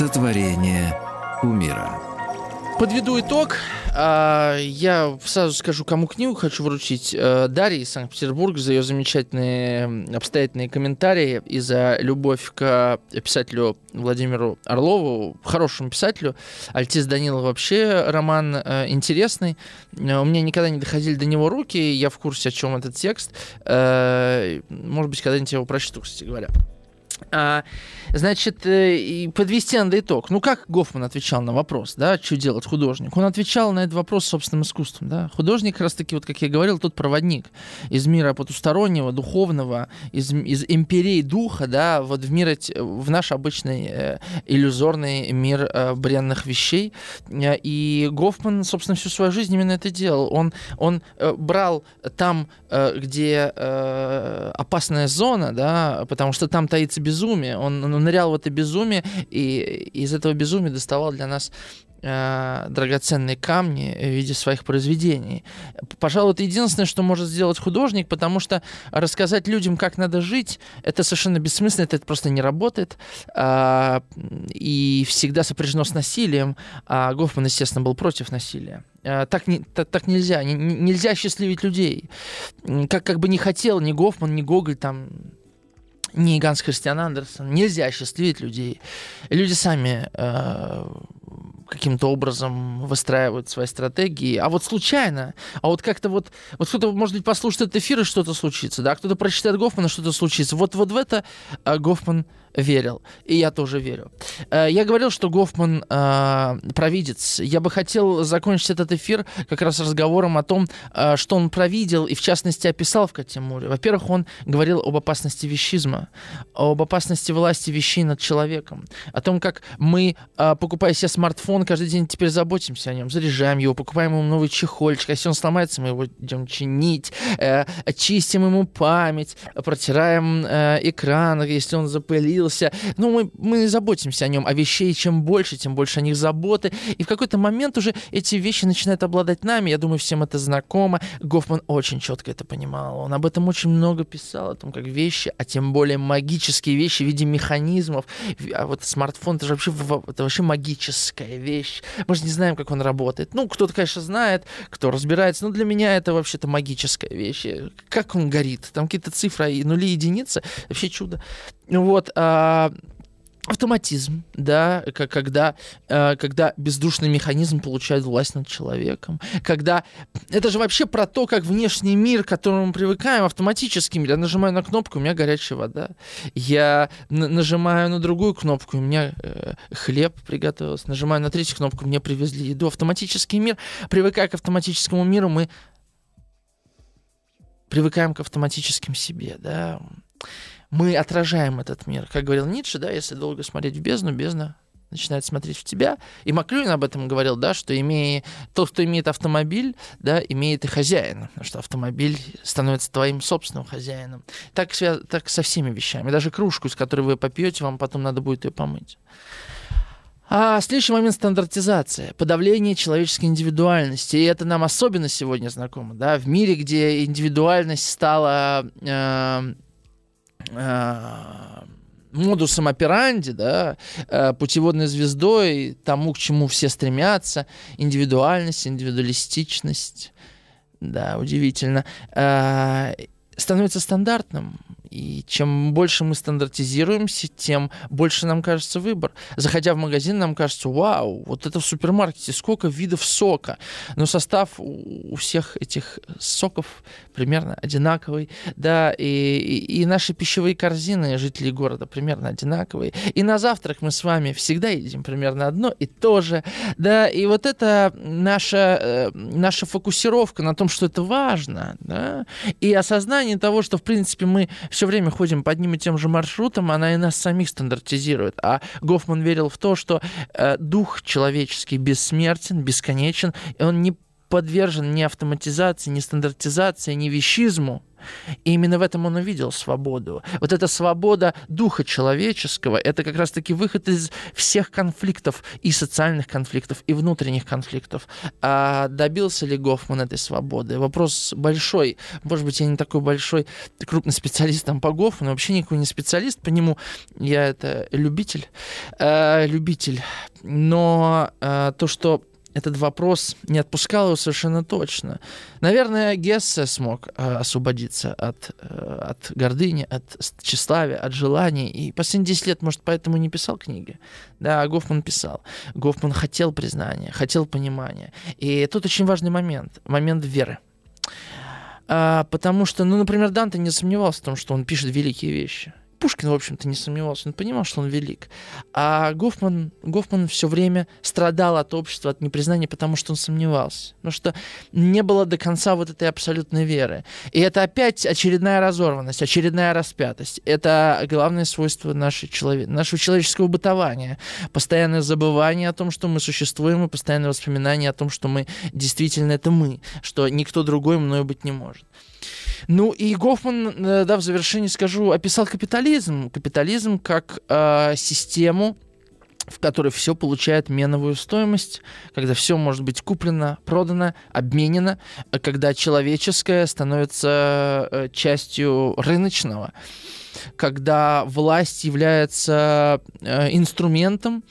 Сотворение умира. Подведу итог. А, я сразу скажу, кому книгу хочу вручить. Э, Дарье из Санкт-Петербурга за ее замечательные обстоятельные комментарии и за любовь к писателю Владимиру Орлову, хорошему писателю. Альтис Данилов вообще роман э, интересный. Э, у меня никогда не доходили до него руки, я в курсе, о чем этот текст. Может быть, когда-нибудь я его прочту, кстати говоря. А, значит, э, подвести надо итог. Ну, как Гофман отвечал на вопрос, да, что делать художник? Он отвечал на этот вопрос собственным искусством, да. Художник, как раз таки, вот как я говорил, тот проводник из мира потустороннего, духовного, из, из империи духа, да, вот в мир, в наш обычный э, иллюзорный мир э, бренных вещей. И Гофман, собственно, всю свою жизнь именно это делал. Он, он э, брал там, э, где э, опасная зона, да, потому что там таится безумие. Он, он нырял в это безумие и из этого безумия доставал для нас э, драгоценные камни в виде своих произведений. Пожалуй, это единственное, что может сделать художник, потому что рассказать людям, как надо жить, это совершенно бессмысленно, это просто не работает э, и всегда сопряжено с насилием. А Гофман, естественно, был против насилия. Э, так, не, так, так нельзя. Не, нельзя счастливить людей. Как, как бы не хотел ни Гофман, ни Гоголь там ни Ганс Христиан Андерсон. Нельзя счастливить людей. Люди сами э, каким-то образом выстраивают свои стратегии, а вот случайно, а вот как-то вот, вот кто-то, может быть, послушает этот эфир и что-то случится, да, кто-то прочитает Гофмана, что-то случится. Вот, вот в это э, Гофман верил. И я тоже верю. Э, я говорил, что Гофман э, провидец. Я бы хотел закончить этот эфир как раз разговором о том, э, что он провидел и, в частности, описал в Катемуре. Во-первых, он говорил об опасности вещизма, об опасности власти вещей над человеком, о том, как мы, э, покупая себе смартфон, каждый день теперь заботимся о нем, заряжаем его, покупаем ему новый чехольчик, а если он сломается, мы его идем чинить, э, чистим ему память, протираем э, экран, если он запылил, появился. Ну, мы, мы заботимся о нем, о вещей. Чем больше, тем больше о них заботы. И в какой-то момент уже эти вещи начинают обладать нами. Я думаю, всем это знакомо. Гофман очень четко это понимал. Он об этом очень много писал, о том, как вещи, а тем более магические вещи в виде механизмов. А вот смартфон, это же вообще, это вообще магическая вещь. Мы же не знаем, как он работает. Ну, кто-то, конечно, знает, кто разбирается, но для меня это вообще-то магическая вещь. Как он горит? Там какие-то цифры, нули, единицы. Вообще чудо. Вот, а, автоматизм, да, когда, э, когда бездушный механизм получает власть над человеком, когда это же вообще про то, как внешний мир, к которому мы привыкаем, автоматический мир. Я нажимаю на кнопку, у меня горячая вода. Я нажимаю на другую кнопку, у меня э, хлеб приготовился. Нажимаю на третью кнопку, мне привезли еду. Автоматический мир. Привыкая к автоматическому миру, мы привыкаем к автоматическим себе, да мы отражаем этот мир. Как говорил Ницше, да, если долго смотреть в бездну, бездна начинает смотреть в тебя. И Маклюин об этом говорил, да, что имея, тот, кто имеет автомобиль, да, имеет и хозяина, потому что автомобиль становится твоим собственным хозяином. Так, так со всеми вещами. Даже кружку, из которой вы попьете, вам потом надо будет ее помыть. А следующий момент стандартизация, подавление человеческой индивидуальности. И это нам особенно сегодня знакомо. Да? В мире, где индивидуальность стала э, модусом операнди, да, э, путеводной звездой, тому, к чему все стремятся, индивидуальность, индивидуалистичность, да, удивительно, э, становится стандартным. И чем больше мы стандартизируемся, тем больше нам кажется выбор. Заходя в магазин, нам кажется, вау, вот это в супермаркете, сколько видов сока. Но состав у всех этих соков примерно одинаковый. Да, и, и, и наши пищевые корзины жителей города примерно одинаковые. И на завтрак мы с вами всегда едим примерно одно и то же. Да, и вот это наша, э, наша фокусировка на том, что это важно, да, и осознание того, что, в принципе, мы все время ходим по одним и тем же маршрутам, она и нас самих стандартизирует. А Гофман верил в то, что э, дух человеческий бессмертен, бесконечен, и он не подвержен ни автоматизации, ни стандартизации, ни вещизму. И именно в этом он увидел свободу. Вот эта свобода духа человеческого, это как раз-таки выход из всех конфликтов, и социальных конфликтов, и внутренних конфликтов. А добился ли Гофман этой свободы? Вопрос большой. Может быть, я не такой большой, крупный специалист там по Гофману, вообще никакой не специалист по нему. Я это любитель. Э, любитель. Но э, то, что этот вопрос не отпускал его совершенно точно. Наверное, Гессе смог э, освободиться от, э, от гордыни, от тщеславия, от желаний. И последние 10 лет, может, поэтому не писал книги. Да, Гофман писал. Гофман хотел признания, хотел понимания. И тут очень важный момент, момент веры. А, потому что, ну, например, Данте не сомневался в том, что он пишет великие вещи. Пушкин, в общем-то, не сомневался, он понимал, что он велик. А Гофман, Гофман все время страдал от общества, от непризнания, потому что он сомневался. Потому что не было до конца вот этой абсолютной веры. И это опять очередная разорванность, очередная распятость. Это главное свойство нашей человек, нашего человеческого бытования. Постоянное забывание о том, что мы существуем, и постоянное воспоминание о том, что мы действительно это мы, что никто другой мною быть не может. Ну и Гофман, э, да, в завершении скажу, описал капитализм. Капитализм как э, систему, в которой все получает меновую стоимость, когда все может быть куплено, продано, обменено, когда человеческое становится э, частью рыночного, когда власть является э, инструментом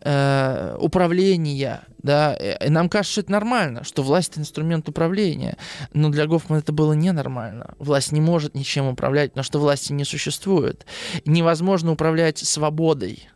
э, управления, да, и нам кажется, что это нормально, что власть это инструмент управления, но для Гофмана это было ненормально. Власть не может ничем управлять, потому что власти не существует. Невозможно управлять свободой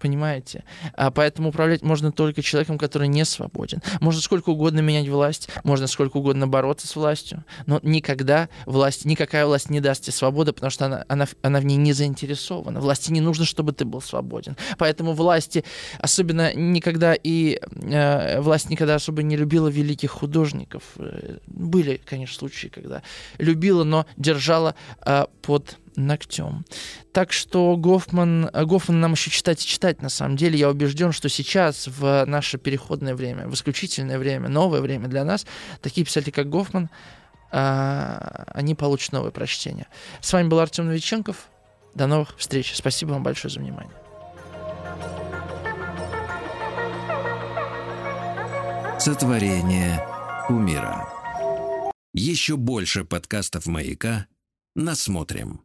Понимаете? А поэтому управлять можно только человеком, который не свободен. Можно сколько угодно менять власть, можно сколько угодно бороться с властью, но никогда власть, никакая власть не даст тебе свободы, потому что она, она, она в ней не заинтересована. Власти не нужно, чтобы ты был свободен. Поэтому власти, особенно никогда и э, власть никогда особо не любила великих художников. Э, были, конечно, случаи, когда любила, но держала э, под ногтем. Так что Гофман, Гофман нам еще читать и читать, на самом деле. Я убежден, что сейчас, в наше переходное время, в исключительное время, новое время для нас, такие писатели, как Гофман, а, они получат новое прочтение. С вами был Артем Новиченков. До новых встреч. Спасибо вам большое за внимание. Сотворение умира. Еще больше подкастов «Маяка» насмотрим.